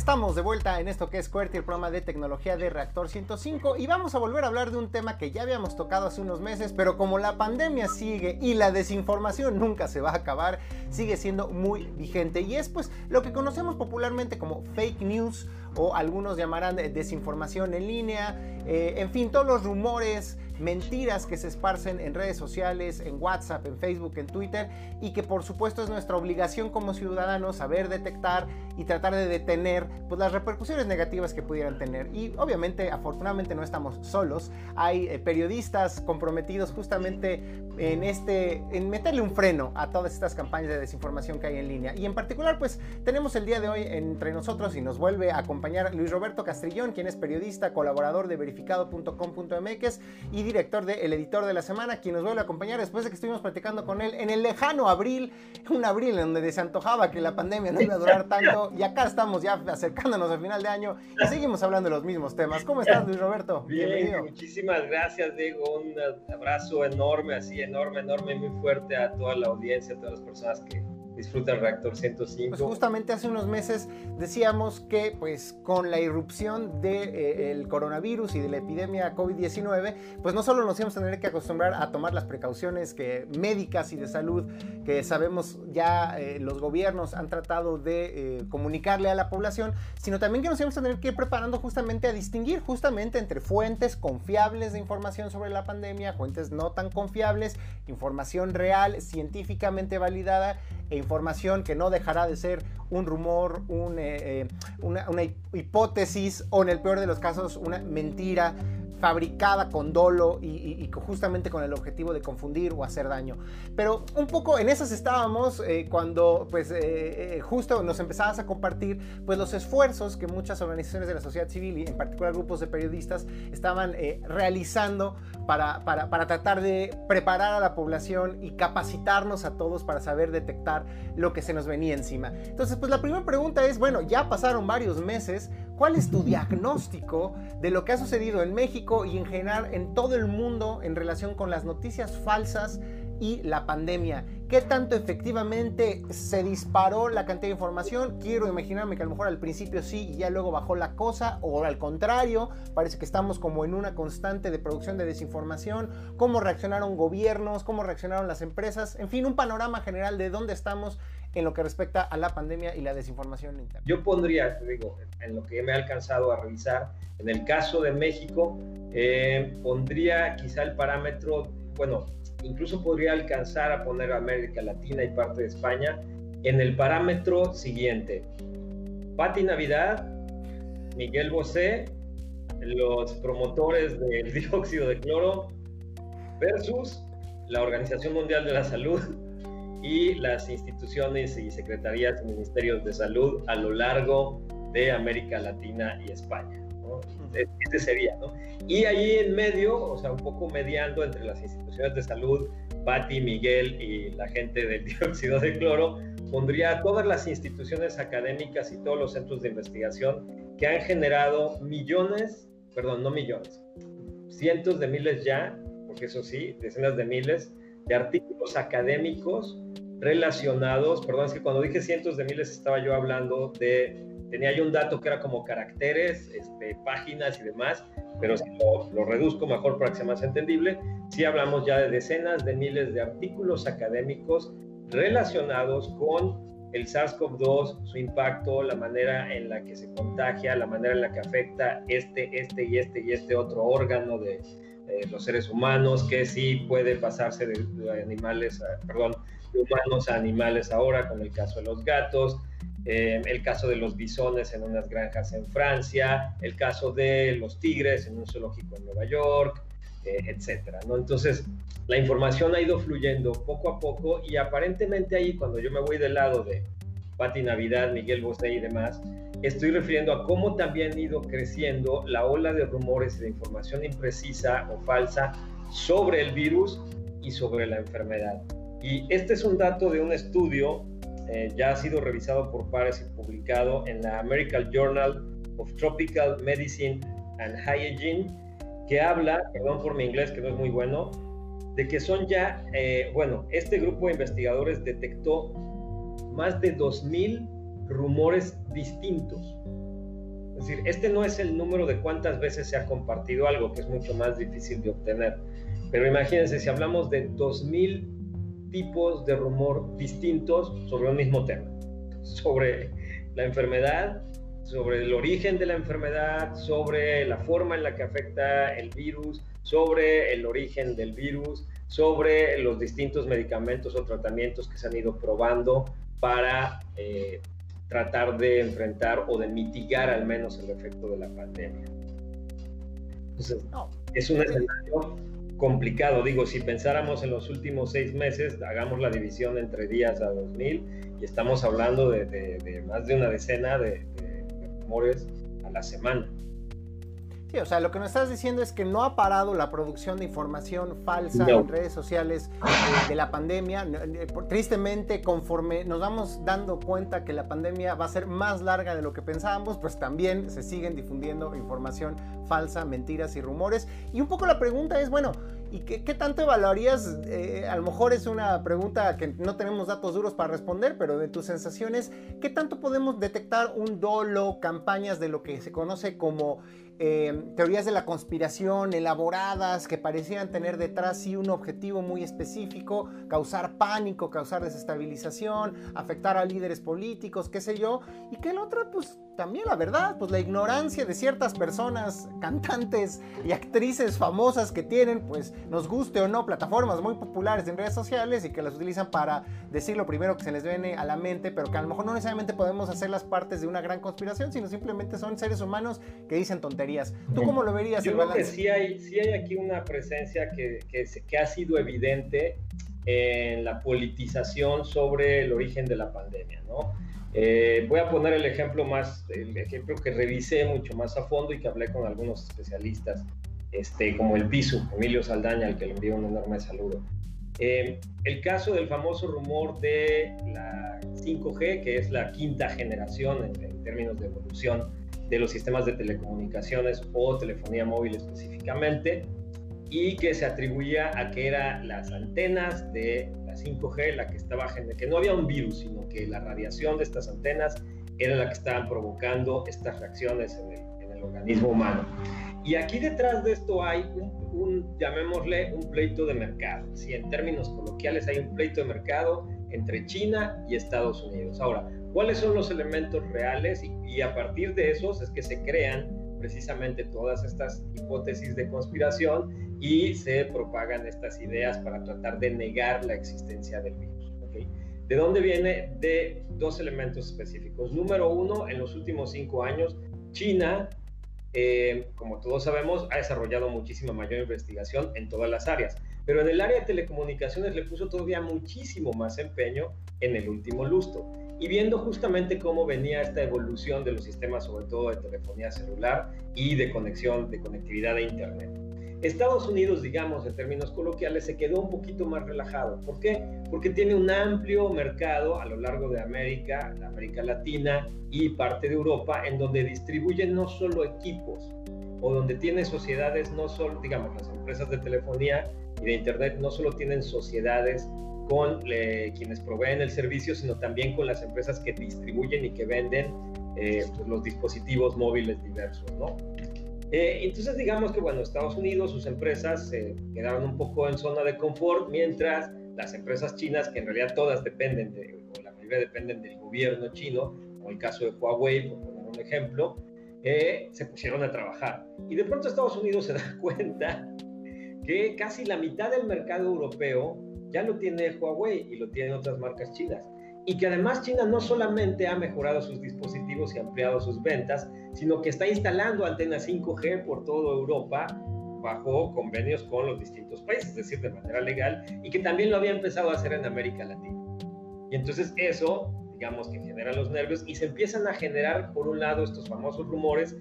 Estamos de vuelta en esto que es QWERTY, el programa de tecnología de Reactor 105 y vamos a volver a hablar de un tema que ya habíamos tocado hace unos meses, pero como la pandemia sigue y la desinformación nunca se va a acabar, sigue siendo muy vigente y es pues lo que conocemos popularmente como fake news o algunos llamarán desinformación en línea, eh, en fin, todos los rumores, mentiras que se esparcen en redes sociales, en WhatsApp, en Facebook, en Twitter y que por supuesto es nuestra obligación como ciudadanos saber detectar y tratar de detener pues, las repercusiones negativas que pudieran tener. Y obviamente, afortunadamente no estamos solos, hay eh, periodistas comprometidos justamente en este en meterle un freno a todas estas campañas de desinformación que hay en línea. Y en particular, pues tenemos el día de hoy entre nosotros y nos vuelve a acompañar Luis Roberto Castrillón, quien es periodista, colaborador de verificado.com.mx y director de El Editor de la Semana, quien nos vuelve a acompañar después de que estuvimos platicando con él en el lejano abril, un abril en donde se antojaba que la pandemia no iba a durar tanto y acá estamos ya acercándonos al final de año y seguimos hablando de los mismos temas. ¿Cómo estás, Luis Roberto? Bienvenido. Muchísimas gracias, Diego. Un abrazo enorme, así enorme, enorme, muy fuerte a toda la audiencia, a todas las personas que disfruta el reactor 105. Pues justamente hace unos meses decíamos que pues con la irrupción del de, eh, coronavirus y de la epidemia COVID-19, pues no solo nos íbamos a tener que acostumbrar a tomar las precauciones que, médicas y de salud que sabemos ya eh, los gobiernos han tratado de eh, comunicarle a la población, sino también que nos íbamos a tener que ir preparando justamente a distinguir justamente entre fuentes confiables de información sobre la pandemia, fuentes no tan confiables, información real, científicamente validada e información que no dejará de ser un rumor, eh, eh, una, una hipótesis o en el peor de los casos una mentira fabricada con dolo y, justamente con el objetivo de confundir o hacer daño. Pero un poco en esas estábamos eh, cuando pues eh, eh, justo nos empezabas a compartir pues los esfuerzos que muchas organizaciones de la sociedad civil y en particular grupos de periodistas estaban realizando para, para, para tratar de preparar a la población y capacitarnos a todos para saber detectar lo que se nos venía encima. Entonces pues la primera pregunta es, bueno, ya pasaron varios meses, ¿Cuál es tu diagnóstico de lo que ha sucedido en México y en general en todo el mundo en relación con las noticias falsas y la pandemia? ¿Qué tanto efectivamente se disparó la cantidad de información? Quiero imaginarme que a lo mejor al principio sí y ya luego bajó la cosa, o al contrario, parece que estamos como en una constante de producción de desinformación. ¿Cómo reaccionaron gobiernos? ¿Cómo reaccionaron las empresas? En fin, un panorama general de dónde estamos en lo que respecta a la pandemia y la desinformación interna. Yo pondría, digo, en lo que me ha alcanzado a revisar, en el caso de México, eh, pondría quizá el parámetro, bueno, incluso podría alcanzar a poner América Latina y parte de España en el parámetro siguiente. Pati Navidad, Miguel Bosé, los promotores del dióxido de cloro versus la Organización Mundial de la Salud y las instituciones y secretarías y ministerios de salud a lo largo de América Latina y España. Este sería, ¿no? Y ahí en medio, o sea, un poco mediando entre las instituciones de salud, Patti, Miguel y la gente del dióxido de cloro, pondría a todas las instituciones académicas y todos los centros de investigación que han generado millones, perdón, no millones, cientos de miles ya, porque eso sí, decenas de miles de artículos académicos relacionados, perdón, es que cuando dije cientos de miles estaba yo hablando de, tenía yo un dato que era como caracteres, este, páginas y demás, pero si lo, lo, reduzco mejor para que sea más entendible, sí hablamos ya de decenas de miles de artículos académicos relacionados con el SARS-CoV-2, su impacto, la manera en la que se contagia, la manera en la que afecta este, este y este y este otro órgano de, los seres humanos, que sí puede pasarse de, animales, a, perdón, de humanos a animales ahora, con el caso de los gatos, eh, el caso de los bisones en unas granjas en Francia, el caso de los tigres en un zoológico en Nueva York, eh, etcétera, ¿no? Entonces, la información ha ido fluyendo poco a poco y aparentemente ahí, cuando yo me voy del lado de Pati Navidad, Miguel Bosé y demás, estoy refiriendo a cómo también ha ido creciendo la ola de rumores de información imprecisa o falsa sobre el virus y sobre la enfermedad. Y este es un dato de un estudio, eh, ya ha sido revisado por pares y publicado en la American Journal of Tropical Medicine and Hygiene, que habla, perdón por mi inglés que no es muy bueno, de que son ya, eh, bueno, este grupo de investigadores detectó más de 2.000 rumores distintos. Es decir, este no es el número de cuántas veces se ha compartido algo, que es mucho más difícil de obtener. Pero imagínense, si hablamos de 2.000 tipos de rumor distintos sobre un mismo tema, sobre la enfermedad, sobre el origen de la enfermedad, sobre la forma en la que afecta el virus, sobre el origen del virus, sobre los distintos medicamentos o tratamientos que se han ido probando para eh, tratar de enfrentar o de mitigar al menos el efecto de la pandemia. Entonces, es un escenario complicado. Digo, si pensáramos en los últimos seis meses, hagamos la división entre días a 2000 y estamos hablando de, más de una decena de, de rumores a la semana. Sí, o sea, lo que nos estás diciendo es que no ha parado la producción de información falsa en redes sociales eh, de la pandemia. Eh, tristemente, conforme nos vamos dando cuenta que la pandemia va a ser más larga de lo que pensábamos, pues también se siguen difundiendo información falsa, mentiras y rumores. Y un poco la pregunta es, bueno, ¿y qué, tanto evaluarías? Eh, a lo mejor es una pregunta que no tenemos datos duros para responder, pero de tus sensaciones, ¿qué tanto podemos detectar un dolo, campañas de lo que se conoce como eh, teorías de la conspiración elaboradas que parecían tener detrás sí un objetivo muy específico, causar pánico, causar desestabilización, afectar a líderes políticos, qué sé yo, y que el otro, pues también la verdad, pues la ignorancia de ciertas personas, cantantes y actrices famosas que tienen, pues nos guste o no, plataformas muy populares en redes sociales y que las utilizan para decir lo primero que se les viene a la mente, pero que a lo mejor no necesariamente podemos hacer las partes de una gran conspiración, sino simplemente son seres humanos que dicen tonterías ¿Tú cómo lo verías? Yo creo que sí hay, sí hay aquí una presencia que, que, que ha sido evidente en la politización sobre el origen de la pandemia, ¿no? Eh, voy a poner el ejemplo más, el ejemplo que revisé mucho más a fondo y que hablé con algunos especialistas, este, como el PISU, Emilio Saldaña, al que le envío un enorme saludo. Eh, el caso del famoso rumor de la 5G, que es la quinta generación en, en términos de evolución de los sistemas de telecomunicaciones o telefonía móvil específicamente, y que se atribuía a que eran las antenas de 5G la que estaba que no había un virus, sino que la radiación de estas antenas era la que estaban provocando estas reacciones en el, organismo humano. Y aquí detrás de esto hay un, llamémosle, un pleito de mercado. Si en términos coloquiales hay un pleito de mercado entre China y Estados Unidos. Ahora, ¿cuáles son los elementos reales? Y, a partir de esos es que se crean precisamente todas estas hipótesis de conspiración y se propagan estas ideas para tratar de negar la existencia del virus. ¿okay? ¿De dónde viene? De dos elementos específicos. Número uno, en los últimos cinco años, China, eh, como todos sabemos, ha desarrollado muchísima mayor investigación en todas las áreas. Pero en el área de telecomunicaciones le puso todavía muchísimo más empeño en el último lustro. Y viendo justamente cómo venía esta evolución de los sistemas, sobre todo de telefonía celular y de conexión, de conectividad de Internet. Estados Unidos, digamos, en términos coloquiales, se quedó un poquito más relajado. ¿Por qué? Porque tiene un amplio mercado a lo largo de América, América Latina y parte de Europa, en donde distribuyen no solo equipos, o donde tiene sociedades, no solo, digamos, las empresas de telefonía y de Internet no solo tienen sociedades con eh, quienes proveen el servicio, sino también con las empresas que distribuyen y que venden eh, pues, los dispositivos móviles diversos, ¿no? Eh, entonces digamos que, bueno, Estados Unidos, sus empresas se quedaron un poco en zona de confort, mientras las empresas chinas, que en realidad todas dependen, de, o la mayoría dependen del gobierno chino, como el caso de Huawei, por poner un ejemplo, se pusieron a trabajar. Y de pronto Estados Unidos se da cuenta que casi la mitad del mercado europeo ya lo tiene Huawei y lo tienen otras marcas chinas. Y que además China no solamente ha mejorado sus dispositivos y ampliado sus ventas, sino que está instalando antenas 5G por toda Europa bajo convenios con los distintos países, es decir, de manera legal, y que también lo había empezado a hacer en América Latina. Y entonces eso, digamos que genera los nervios y se empiezan a generar, por un lado, estos famosos rumores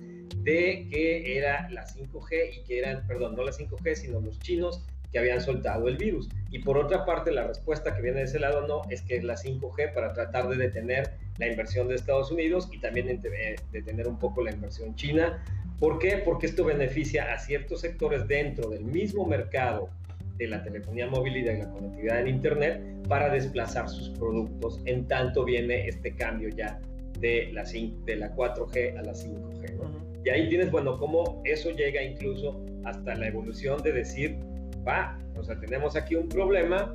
de que era la 5G y que eran, perdón, no la 5G, sino los chinos que habían soltado el virus. Y por otra parte, la respuesta que viene de ese lado no, es que es la 5G para tratar de detener la inversión de Estados Unidos y también detener un poco la inversión china. ¿Por qué? Porque esto beneficia a ciertos sectores dentro del mismo mercado de la telefonía móvil y de la conectividad en Internet para desplazar sus productos, en tanto viene este cambio ya de la, de la 4G a la 5G. Y ahí tienes, bueno, cómo eso llega incluso hasta la evolución de decir, va, o sea, tenemos aquí un problema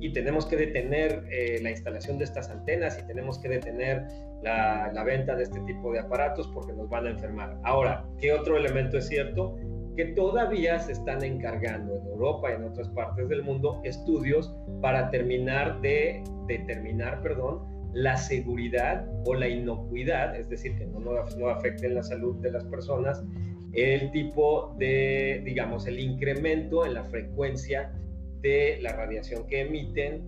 y tenemos que detener eh, la instalación de estas antenas y tenemos que detener la, la, venta de este tipo de aparatos porque nos van a enfermar. Ahora, ¿qué otro elemento es cierto? Que todavía se están encargando en Europa y en otras partes del mundo estudios para terminar de determinar, perdón, la seguridad o la inocuidad, es decir, que no, no, afecten la salud de las personas, el tipo de, digamos, el incremento en la frecuencia de la radiación que emiten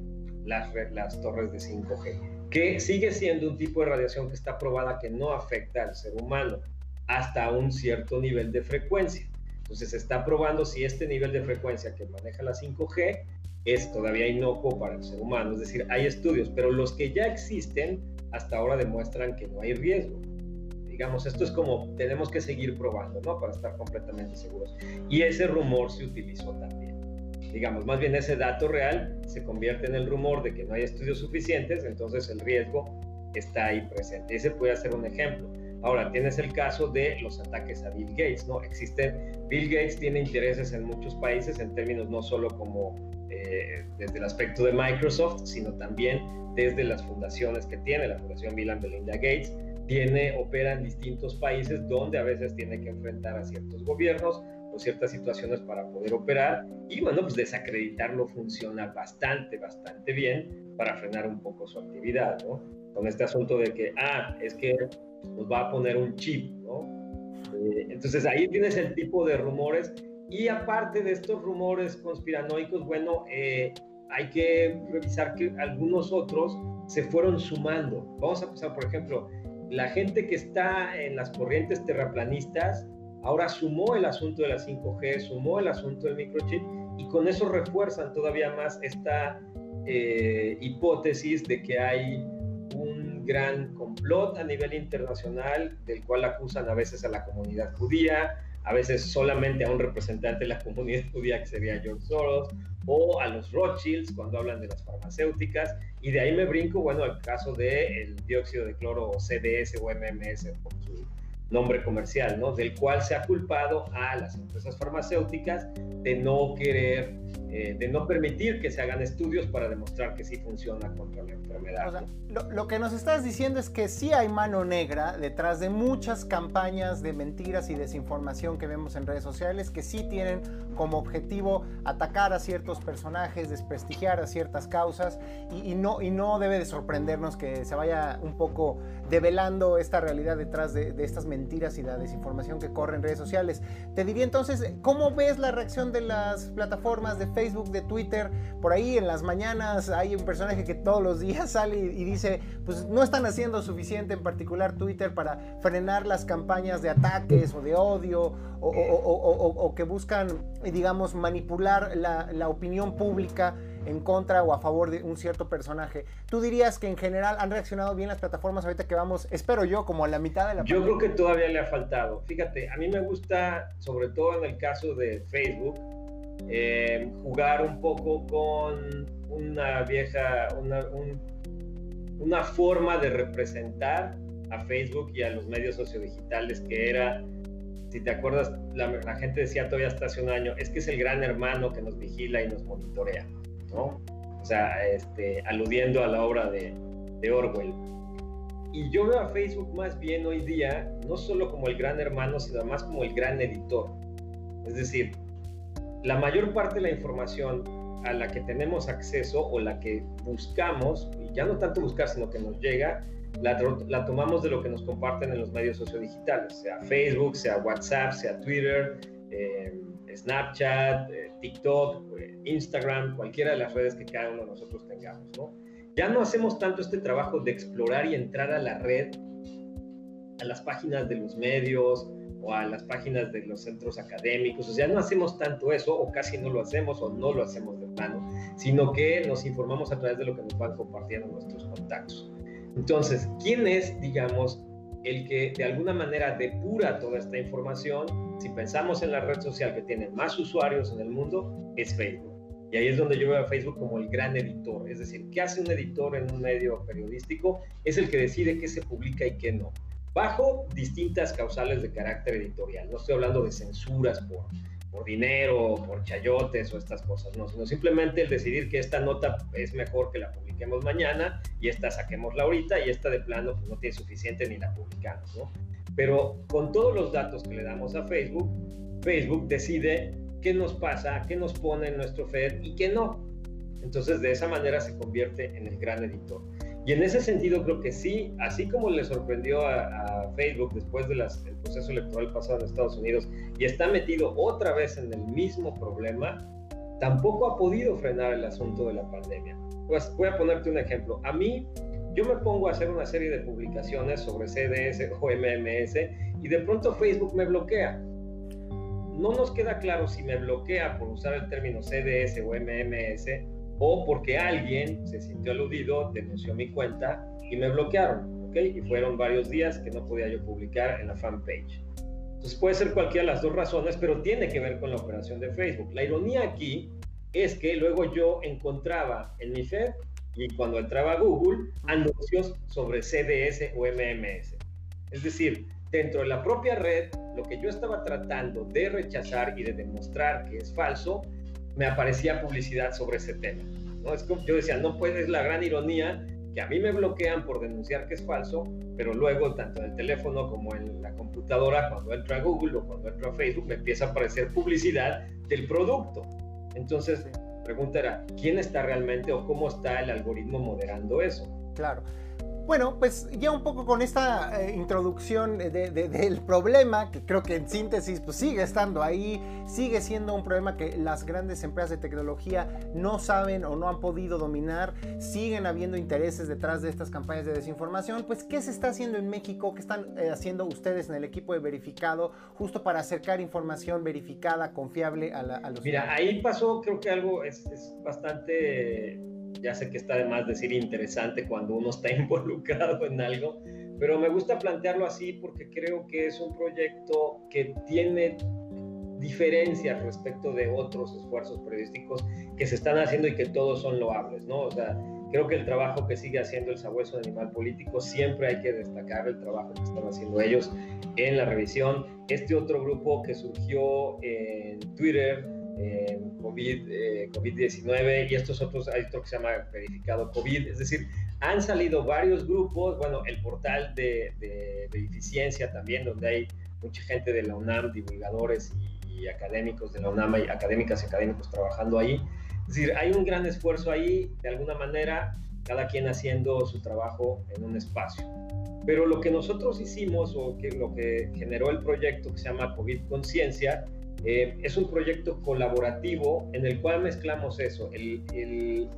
las, las torres de 5G, que sigue siendo un tipo de radiación que está probada que no afecta al ser humano hasta un cierto nivel de frecuencia. Entonces se está probando si este nivel de frecuencia que maneja la 5G es todavía inocuo para el ser humano. Es decir, hay estudios, pero los que ya existen hasta ahora demuestran que no hay riesgo. Digamos, esto es como tenemos que seguir probando, ¿no? Para estar completamente seguros. Y ese rumor se utilizó también. Digamos, más bien ese dato real se convierte en el rumor de que no hay estudios suficientes, entonces el riesgo está ahí presente. Ese puede ser un ejemplo. Ahora, tienes el caso de los ataques a Bill Gates, ¿no? Existen, Bill Gates tiene intereses en muchos países en términos no solo como eh, desde el aspecto de Microsoft, sino también desde las fundaciones que tiene, la Fundación Bill and Belinda Gates, tiene, opera en distintos países donde a veces tiene que enfrentar a ciertos gobiernos o ciertas situaciones para poder operar y bueno, pues desacreditarlo funciona bastante, bastante bien para frenar un poco su actividad, ¿no? Con este asunto de que, ah, es que nos va a poner un chip, ¿no? Eh, entonces ahí tienes el tipo de rumores y aparte de estos rumores conspiranoicos, bueno, eh, hay que revisar que algunos otros se fueron sumando. Vamos a pasar, por ejemplo, la gente que está en las corrientes terraplanistas ahora sumó el asunto de la 5G, sumó el asunto del microchip y con eso refuerzan todavía más esta eh, hipótesis de que hay un gran complot a nivel internacional del cual acusan a veces a la comunidad judía, a veces solamente a un representante de la comunidad judía que sería George Soros, o a los Rothschilds cuando hablan de las farmacéuticas, y de ahí me brinco, bueno, al caso del dióxido de cloro o CDS o MMS por su nombre comercial, ¿no? Del cual se ha culpado a las empresas farmacéuticas de no querer eh, de no permitir que se hagan estudios para demostrar que sí funciona contra la enfermedad. lo, que nos estás diciendo es que sí hay mano negra detrás de muchas campañas de mentiras y desinformación que vemos en redes sociales que sí tienen como objetivo atacar a ciertos personajes, desprestigiar a ciertas causas y, no, y no debe de sorprendernos que se vaya un poco develando esta realidad detrás de, de estas mentiras y la desinformación que corre en redes sociales. Te diría entonces, ¿cómo ves la reacción de las plataformas de Facebook? Facebook, de Twitter, por ahí en las mañanas hay un personaje que todos los días sale y, dice, pues no están haciendo suficiente, en particular Twitter, para frenar las campañas de ataques o de odio o, que buscan, digamos, manipular la, la opinión pública en contra o a favor de un cierto personaje. ¿Tú dirías que en general han reaccionado bien las plataformas ahorita que vamos, espero yo, como a la mitad de la... Yo creo que todavía le ha faltado. Fíjate, a mí me gusta, sobre todo en el caso de Facebook, eh, jugar un poco con una vieja, una, una forma de representar a Facebook y a los medios sociodigitales que era, si te acuerdas, la, gente decía todavía hasta hace un año, es que es el gran hermano que nos vigila y nos monitorea, ¿no? O sea, este, aludiendo a la obra de, de Orwell. Y yo veo a Facebook más bien hoy día, no solo como el gran hermano, sino más como el gran editor. Es decir, la mayor parte de la información a la que tenemos acceso o la que buscamos y ya no tanto buscar, sino que nos llega, la, tomamos de lo que nos comparten en los medios sociodigitales, sea Facebook, sea WhatsApp, sea Twitter, eh, Snapchat, eh, TikTok, eh, Instagram, cualquiera de las redes que cada uno de nosotros tengamos, ¿no? Ya no hacemos tanto este trabajo de explorar y entrar a la red, a las páginas de los medios o a las páginas de los centros académicos, o sea, no hacemos tanto eso, o casi no lo hacemos, o no lo hacemos de plano, sino que nos informamos a través de lo que nos van compartiendo nuestros contactos. Entonces, ¿quién es, digamos, el que de alguna manera depura toda esta información, si pensamos en la red social que tiene más usuarios en el mundo, es Facebook. Y ahí es donde yo veo a Facebook como el gran editor. Es decir, ¿qué hace un editor en un medio periodístico? Es el que decide qué se publica y qué no. Bajo distintas causales de carácter editorial. No estoy hablando de censuras por, por dinero, por chayotes o estas cosas, no, sino simplemente el decidir que esta nota es mejor que la publiquemos mañana y esta saquémosla ahorita y esta de plano pues, no tiene suficiente ni la publicamos, ¿no? Pero con todos los datos que le damos a Facebook, Facebook decide qué nos pasa, qué nos pone en nuestro feed y qué no. Entonces de esa manera se convierte en el gran editor. Y en ese sentido creo que sí, así como le sorprendió a, Facebook después del proceso electoral pasado en Estados Unidos y está metido otra vez en el mismo problema, tampoco ha podido frenar el asunto de la pandemia. Pues voy a ponerte un ejemplo. A mí, yo me pongo a hacer una serie de publicaciones sobre CDS o MMS y de pronto Facebook me bloquea. No nos queda claro si me bloquea por usar el término CDS o MMS o porque alguien se sintió aludido, denunció mi cuenta y me bloquearon, ¿ok? Y fueron varios días que no podía yo publicar en la fanpage. Entonces puede ser cualquiera de las dos razones, pero tiene que ver con la operación de Facebook. La ironía aquí es que luego yo encontraba en mi feed y cuando entraba a Google anuncios sobre CDS o MMS. Es decir, dentro de la propia red, lo que yo estaba tratando de rechazar y de demostrar que es falso, me aparecía publicidad sobre ese tema. ¿no? Es como, yo decía, no puede, es la gran ironía que a mí me bloquean por denunciar que es falso, pero luego tanto en el teléfono como en la computadora, cuando entro a Google o cuando entro a Facebook, me empieza a aparecer publicidad del producto. Entonces, la pregunta era, ¿quién está realmente o cómo está el algoritmo moderando eso? Claro. Bueno, pues ya un poco con esta eh, introducción del problema, que creo que en síntesis pues sigue estando ahí, sigue siendo un problema que las grandes empresas de tecnología no saben o no han podido dominar, siguen habiendo intereses detrás de estas campañas de desinformación, pues ¿qué se está haciendo en México? ¿Qué están eh, haciendo ustedes en el equipo de verificado justo para acercar información verificada, confiable a, los... Mira, ahí pasó creo que algo es, es bastante ya sé que está de más decir interesante cuando uno está involucrado en algo, pero me gusta plantearlo así porque creo que es un proyecto que tiene diferencias respecto de otros esfuerzos periodísticos que se están haciendo y que todos son loables, ¿no? O sea, creo que el trabajo que sigue haciendo el Sabueso de Animal Político, siempre hay que destacar el trabajo que están haciendo ellos en la revisión. Este otro grupo que surgió en Twitter, COVID, eh, COVID-19 y estos otros, hay otro que se llama verificado COVID, es decir, han salido varios grupos, bueno, el portal de, de, eficiencia también, donde hay mucha gente de la UNAM, divulgadores y, académicos de la UNAM, y académicas y académicos trabajando ahí. Es decir, hay un gran esfuerzo ahí, de alguna manera, cada quien haciendo su trabajo en un espacio. Pero lo que nosotros hicimos, o que lo que generó el proyecto que se llama COVID Conciencia, eh, es un proyecto colaborativo en el cual mezclamos eso, el, el,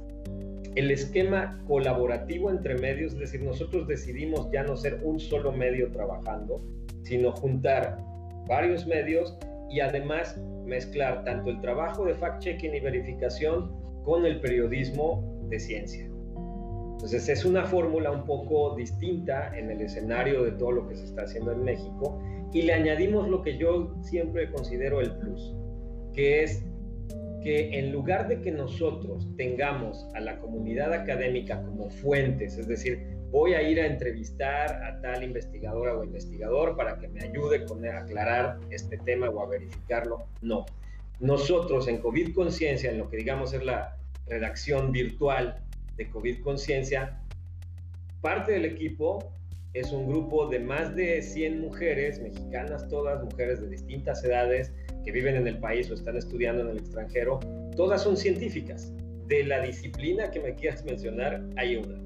el, esquema colaborativo entre medios, es decir, nosotros decidimos ya no ser un solo medio trabajando, sino juntar varios medios y además mezclar tanto el trabajo de fact-checking y verificación con el periodismo de ciencia. Entonces es una fórmula un poco distinta en el escenario de todo lo que se está haciendo en México y le añadimos lo que yo siempre considero el plus, que es que en lugar de que nosotros tengamos a la comunidad académica como fuentes, es decir, voy a ir a entrevistar a tal investigadora o investigador para que me ayude con aclarar este tema o a verificarlo, no. Nosotros en COVID Conciencia, en lo que digamos es la redacción virtual de COVID Conciencia, parte del equipo es un grupo de más de 100 mujeres, mexicanas todas, mujeres de distintas edades, que viven en el país o están estudiando en el extranjero. Todas son científicas. De la disciplina que me quieras mencionar, hay una.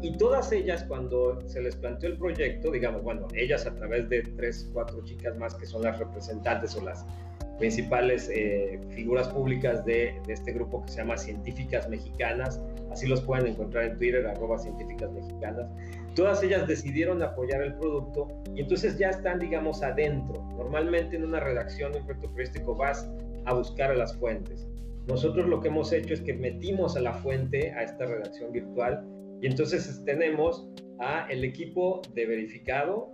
y todas ellas, cuando se les planteó el proyecto, digamos, bueno, ellas a través de tres, cuatro chicas más que son las representantes o las principales eh, figuras públicas de, este grupo que se llama Científicas Mexicanas, así los pueden encontrar en Twitter, arroba todas ellas decidieron apoyar el producto y entonces ya están, digamos, adentro. Normalmente en una redacción de un proyecto periodístico vas a buscar a las fuentes. Nosotros lo que hemos hecho es que metimos a la fuente a esta redacción virtual y entonces tenemos a el equipo de verificado,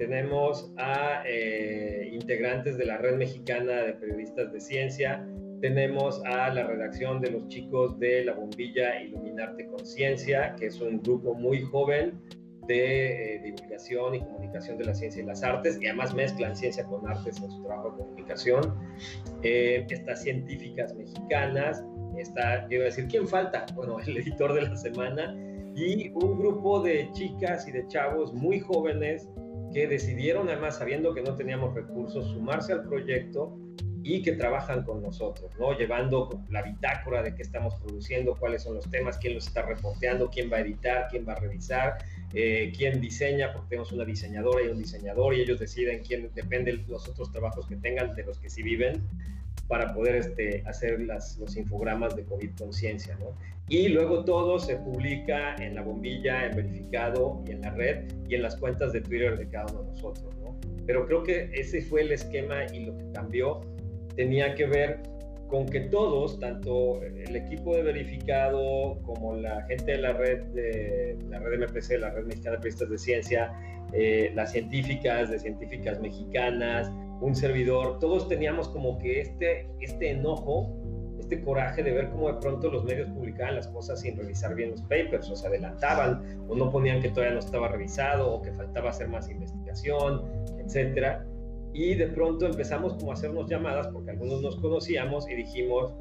tenemos a eh, integrantes de la Red Mexicana de Periodistas de Ciencia, tenemos a la redacción de los chicos de La Bombilla Iluminarte Conciencia, que es un grupo muy joven de eh, divulgación y comunicación de la ciencia y las artes, y además mezclan ciencia con artes en su trabajo de comunicación. Eh, estas científicas mexicanas, está, quiero decir, ¿quién falta? Bueno, el editor de la semana, y un grupo de chicas y de chavos muy jóvenes que decidieron, además sabiendo que no teníamos recursos, sumarse al proyecto y que trabajan con nosotros, ¿no? Llevando la bitácora de qué estamos produciendo, cuáles son los temas, quién los está reporteando, quién va a editar, quién va a revisar, eh, quién diseña, porque tenemos una diseñadora y un diseñador y ellos deciden quién depende de los otros trabajos que tengan, de los que sí viven, para poder este, hacer las, los infogramas de COVID conciencia, ¿no? Y luego todo se publica en la bombilla, en verificado y en la red y en las cuentas de Twitter de cada uno de nosotros, ¿no? Pero creo que ese fue el esquema y lo que cambió tenía que ver con que todos, tanto el equipo de verificado como la gente de la red de la red MPC, la red mexicana de periodistas de ciencia, eh, las científicas de científicas mexicanas, un servidor, todos teníamos como que este, este enojo, este coraje de ver cómo de pronto los medios publicaban las cosas sin revisar bien los papers, o se adelantaban, o no ponían que todavía no estaba revisado, o que faltaba hacer más investigación, etcétera y de pronto empezamos como a hacernos llamadas porque algunos nos conocíamos y dijimos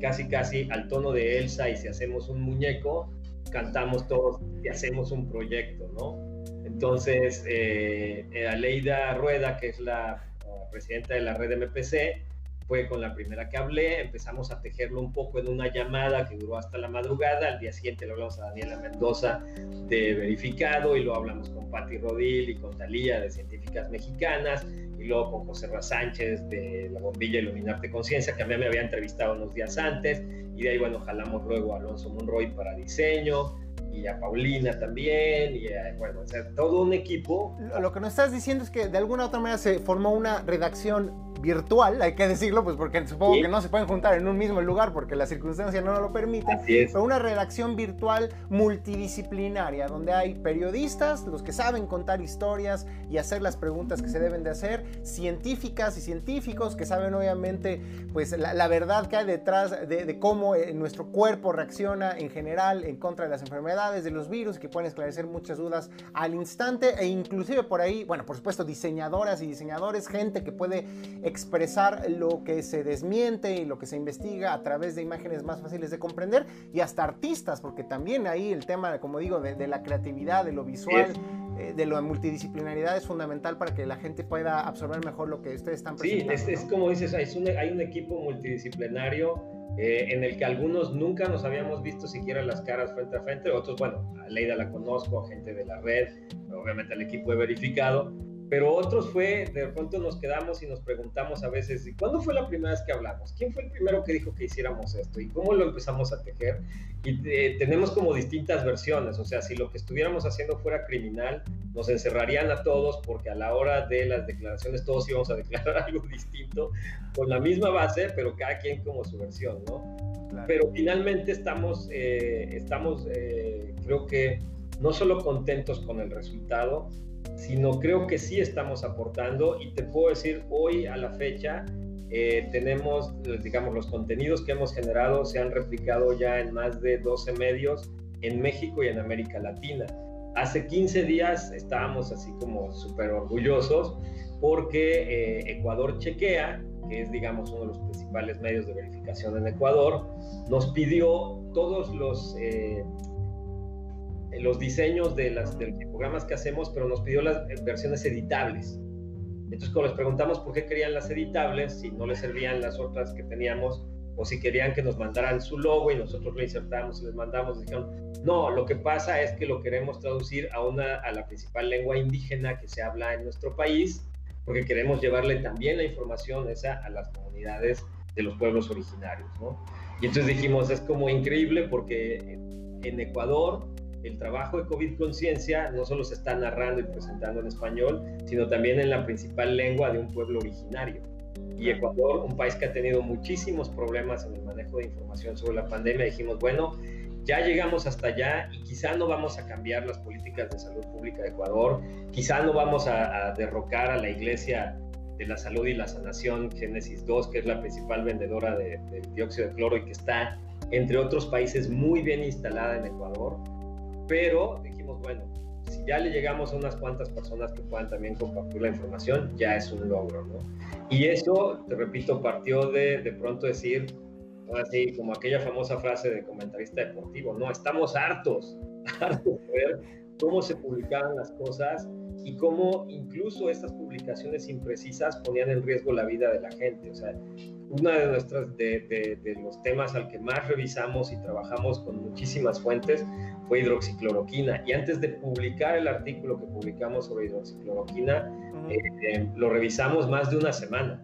casi casi al tono de Elsa y si hacemos un muñeco, cantamos todos y hacemos un proyecto, ¿no? Entonces, eh, Aleida Rueda, que es la presidenta de la red MPC, fue con la primera que hablé, empezamos a tejerlo un poco en una llamada que duró hasta la madrugada, al día siguiente le hablamos a Daniela Mendoza de Verificado y lo hablamos con Patti Rodil y con Talía de Científicas Mexicanas y luego con José Ra Sánchez de La Bombilla Iluminarte Conciencia, que a mí me había entrevistado unos días antes y de ahí bueno, jalamos luego a Alonso Monroy para diseño, y a Paulina también, y bueno, o sea, todo un equipo. Lo que nos estás diciendo es que de alguna otra manera se formó una redacción virtual, hay que decirlo, pues porque supongo que no se pueden juntar en un mismo lugar porque la circunstancia no lo permite, pero una redacción virtual multidisciplinaria donde hay periodistas, los que saben contar historias y hacer las preguntas que se deben de hacer, científicas y científicos que saben obviamente pues la, verdad que hay detrás de, cómo eh, nuestro cuerpo reacciona en general en contra de las enfermedades, de los virus, que pueden esclarecer muchas dudas al instante e inclusive por ahí, bueno, por supuesto diseñadoras y diseñadores, gente que puede expresar lo que se desmiente y lo que se investiga a través de imágenes más fáciles de comprender y hasta artistas, porque también ahí el tema, como digo, de, la creatividad, de lo visual, eh, de la multidisciplinaridad es fundamental para que la gente pueda absorber mejor lo que ustedes están presentando. Sí, es, como dices, hay un, hay un equipo multidisciplinario eh, en el que algunos nunca nos habíamos visto siquiera las caras frente a frente, otros, bueno, a Leida la conozco, a gente de la red, obviamente al equipo de verificado, pero otros fue, de pronto nos quedamos y nos preguntamos a veces, ¿y cuándo fue la primera vez que hablamos? ¿Quién fue el primero que dijo que hiciéramos esto? ¿Y cómo lo empezamos a tejer? Y eh, tenemos como distintas versiones, o sea, si lo que estuviéramos haciendo fuera criminal, nos encerrarían a todos porque a la hora de las declaraciones todos íbamos a declarar algo distinto, con la misma base, pero cada quien como su versión, ¿no? Pero finalmente estamos, eh, estamos eh, creo que no solo contentos con el resultado, sino creo que sí estamos aportando y te puedo decir hoy a la fecha eh, tenemos, digamos, los contenidos que hemos generado se han replicado ya en más de 12 medios en México y en América Latina. Hace 15 días estábamos así como súper orgullosos porque eh, Ecuador Chequea, que es digamos uno de los principales medios de verificación en Ecuador, nos pidió todos los eh, los diseños de, las, de los programas que hacemos, pero nos pidió las versiones editables. Entonces, cuando les preguntamos por qué querían las editables, si no les servían las otras que teníamos, o si querían que nos mandaran su logo y nosotros lo insertamos y les mandamos, dijeron, no, lo que pasa es que lo queremos traducir a, una, a la principal lengua indígena que se habla en nuestro país, porque queremos llevarle también la información esa a las comunidades de los pueblos originarios, ¿no? Y entonces dijimos, es como increíble porque en Ecuador el trabajo de COVID Conciencia no solo se está narrando y presentando en español, sino también en la principal lengua de un pueblo originario. Y Ecuador, un país que ha tenido muchísimos problemas en el manejo de información sobre la pandemia, dijimos, bueno, ya llegamos hasta allá y quizá no vamos a cambiar las políticas de salud pública de Ecuador, quizá no vamos a, derrocar a la Iglesia de la Salud y la Sanación, Génesis 2, que es la principal vendedora de, de dióxido de cloro y que está, entre otros países, muy bien instalada en Ecuador pero dijimos, bueno, si ya le llegamos a unas cuantas personas que puedan también compartir la información, ya es un logro, ¿no? Y eso, te repito, partió de de pronto decir, así como aquella famosa frase de comentarista deportivo, no, estamos hartos, hartos de ver cómo se publicaban las cosas y cómo incluso estas publicaciones imprecisas ponían en riesgo la vida de la gente. O sea, uno de, nuestras, de, de, los temas al que más revisamos y trabajamos con muchísimas fuentes fue hidroxicloroquina. Y antes de publicar el artículo que publicamos sobre hidroxicloroquina, eh, eh, lo revisamos más de una semana.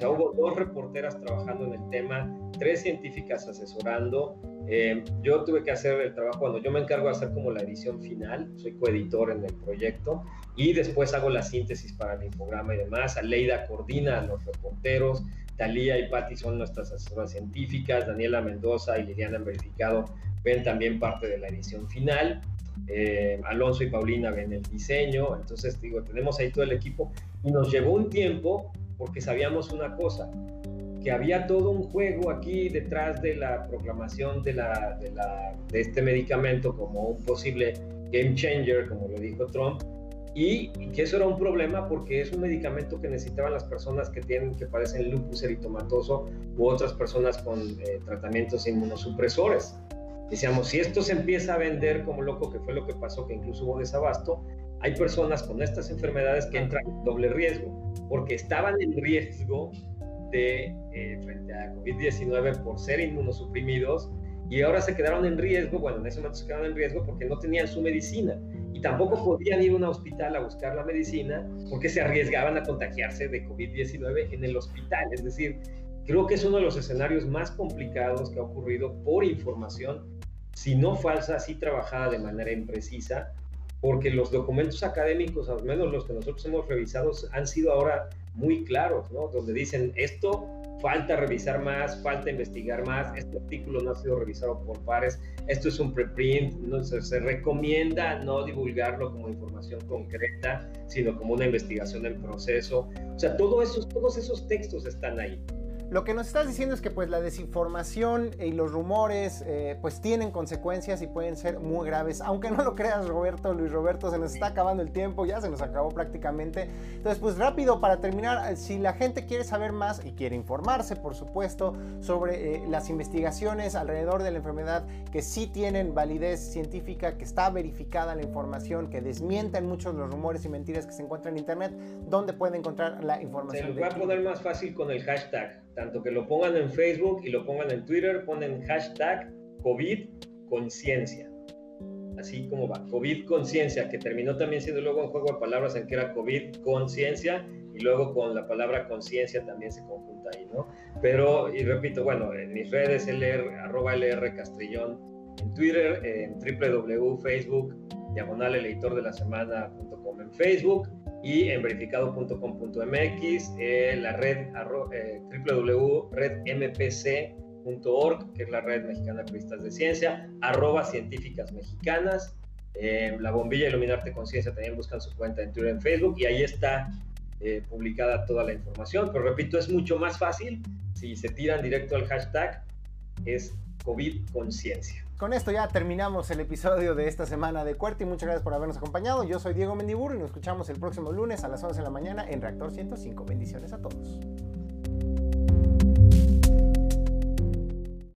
Sea, hubo dos reporteras trabajando en el tema, tres científicas asesorando. Eh, yo tuve que hacer el trabajo, cuando yo me encargo de hacer como la edición final, soy coeditor en el proyecto y después hago la síntesis para el programa y demás. Aleida coordina a los reporteros, Talía y Patti son nuestras asesoras científicas, Daniela Mendoza y Liliana han verificado ven también parte de la edición final. Eh, Alonso y Paulina ven el diseño, entonces digo, tenemos ahí todo el equipo y nos llevó un tiempo porque sabíamos una cosa, que había todo un juego aquí detrás de la proclamación de, la, de, la, de este medicamento como un posible game changer, como lo dijo Trump, y, que eso era un problema porque es un medicamento que necesitaban las personas que tienen que padecen lupus eritomatoso u otras personas con eh, tratamientos inmunosupresores. Decíamos, si esto se empieza a vender como loco, que fue lo que pasó, que incluso hubo desabasto, hay personas con estas enfermedades que entran en doble riesgo, porque estaban en riesgo de, eh, frente a COVID-19 por ser inmunosuprimidos y ahora se quedaron en riesgo, bueno, en ese momento se quedaron en riesgo porque no tenían su medicina y tampoco podían ir a un hospital a buscar la medicina porque se arriesgaban a contagiarse de COVID-19 en el hospital. Es decir, creo que es uno de los escenarios más complicados que ha ocurrido por información si no falsa, sí trabajada de manera imprecisa, porque los documentos académicos, al menos los que nosotros hemos revisado, han sido ahora muy claros, ¿no? Donde dicen esto falta revisar más, falta investigar más, este artículo no ha sido revisado por pares, esto es un preprint, no, se, se recomienda no divulgarlo como información concreta, sino como una investigación en proceso. O sea, todo esos, todos esos textos están ahí. Lo que nos estás diciendo es que pues la desinformación y los rumores eh, pues tienen consecuencias y pueden ser muy graves. Aunque no lo creas Roberto, Luis Roberto, se nos está acabando el tiempo, ya se nos acabó prácticamente. Entonces pues rápido para terminar, si la gente quiere saber más y quiere informarse por supuesto sobre eh, las investigaciones alrededor de la enfermedad que sí tienen validez científica, que está verificada la información, que desmienten muchos los rumores y mentiras que se encuentran en internet, ¿dónde puede encontrar la información? Se va a poner más fácil con el hashtag tanto que lo pongan en Facebook y lo pongan en Twitter, ponen hashtag COVID conciencia. Así como va, COVID conciencia, que terminó también siendo luego un juego de palabras en que era COVID conciencia y luego con la palabra conciencia también se conjunta ahí, ¿no? Pero, y repito, bueno, en mis redes, LR, arroba LR Castrillón, en Twitter, en www.facebook, diagonal editor de la semana.com en Facebook, y en verificado.com.mx, eh, la red eh, www.redmpc.org, que es la red mexicana de periodistas de ciencia, arroba científicas mexicanas, eh, la bombilla Iluminarte Conciencia también buscan su cuenta en Twitter en Facebook y ahí está publicada toda la información, pero repito, es mucho más fácil si se tiran directo al hashtag, es COVID Conciencia. Con esto ya terminamos el episodio de esta semana de Cuerti. Muchas gracias por habernos acompañado. Yo soy Diego Mendibur y nos escuchamos el próximo lunes a las 11 de la mañana en Reactor 105. Bendiciones a todos.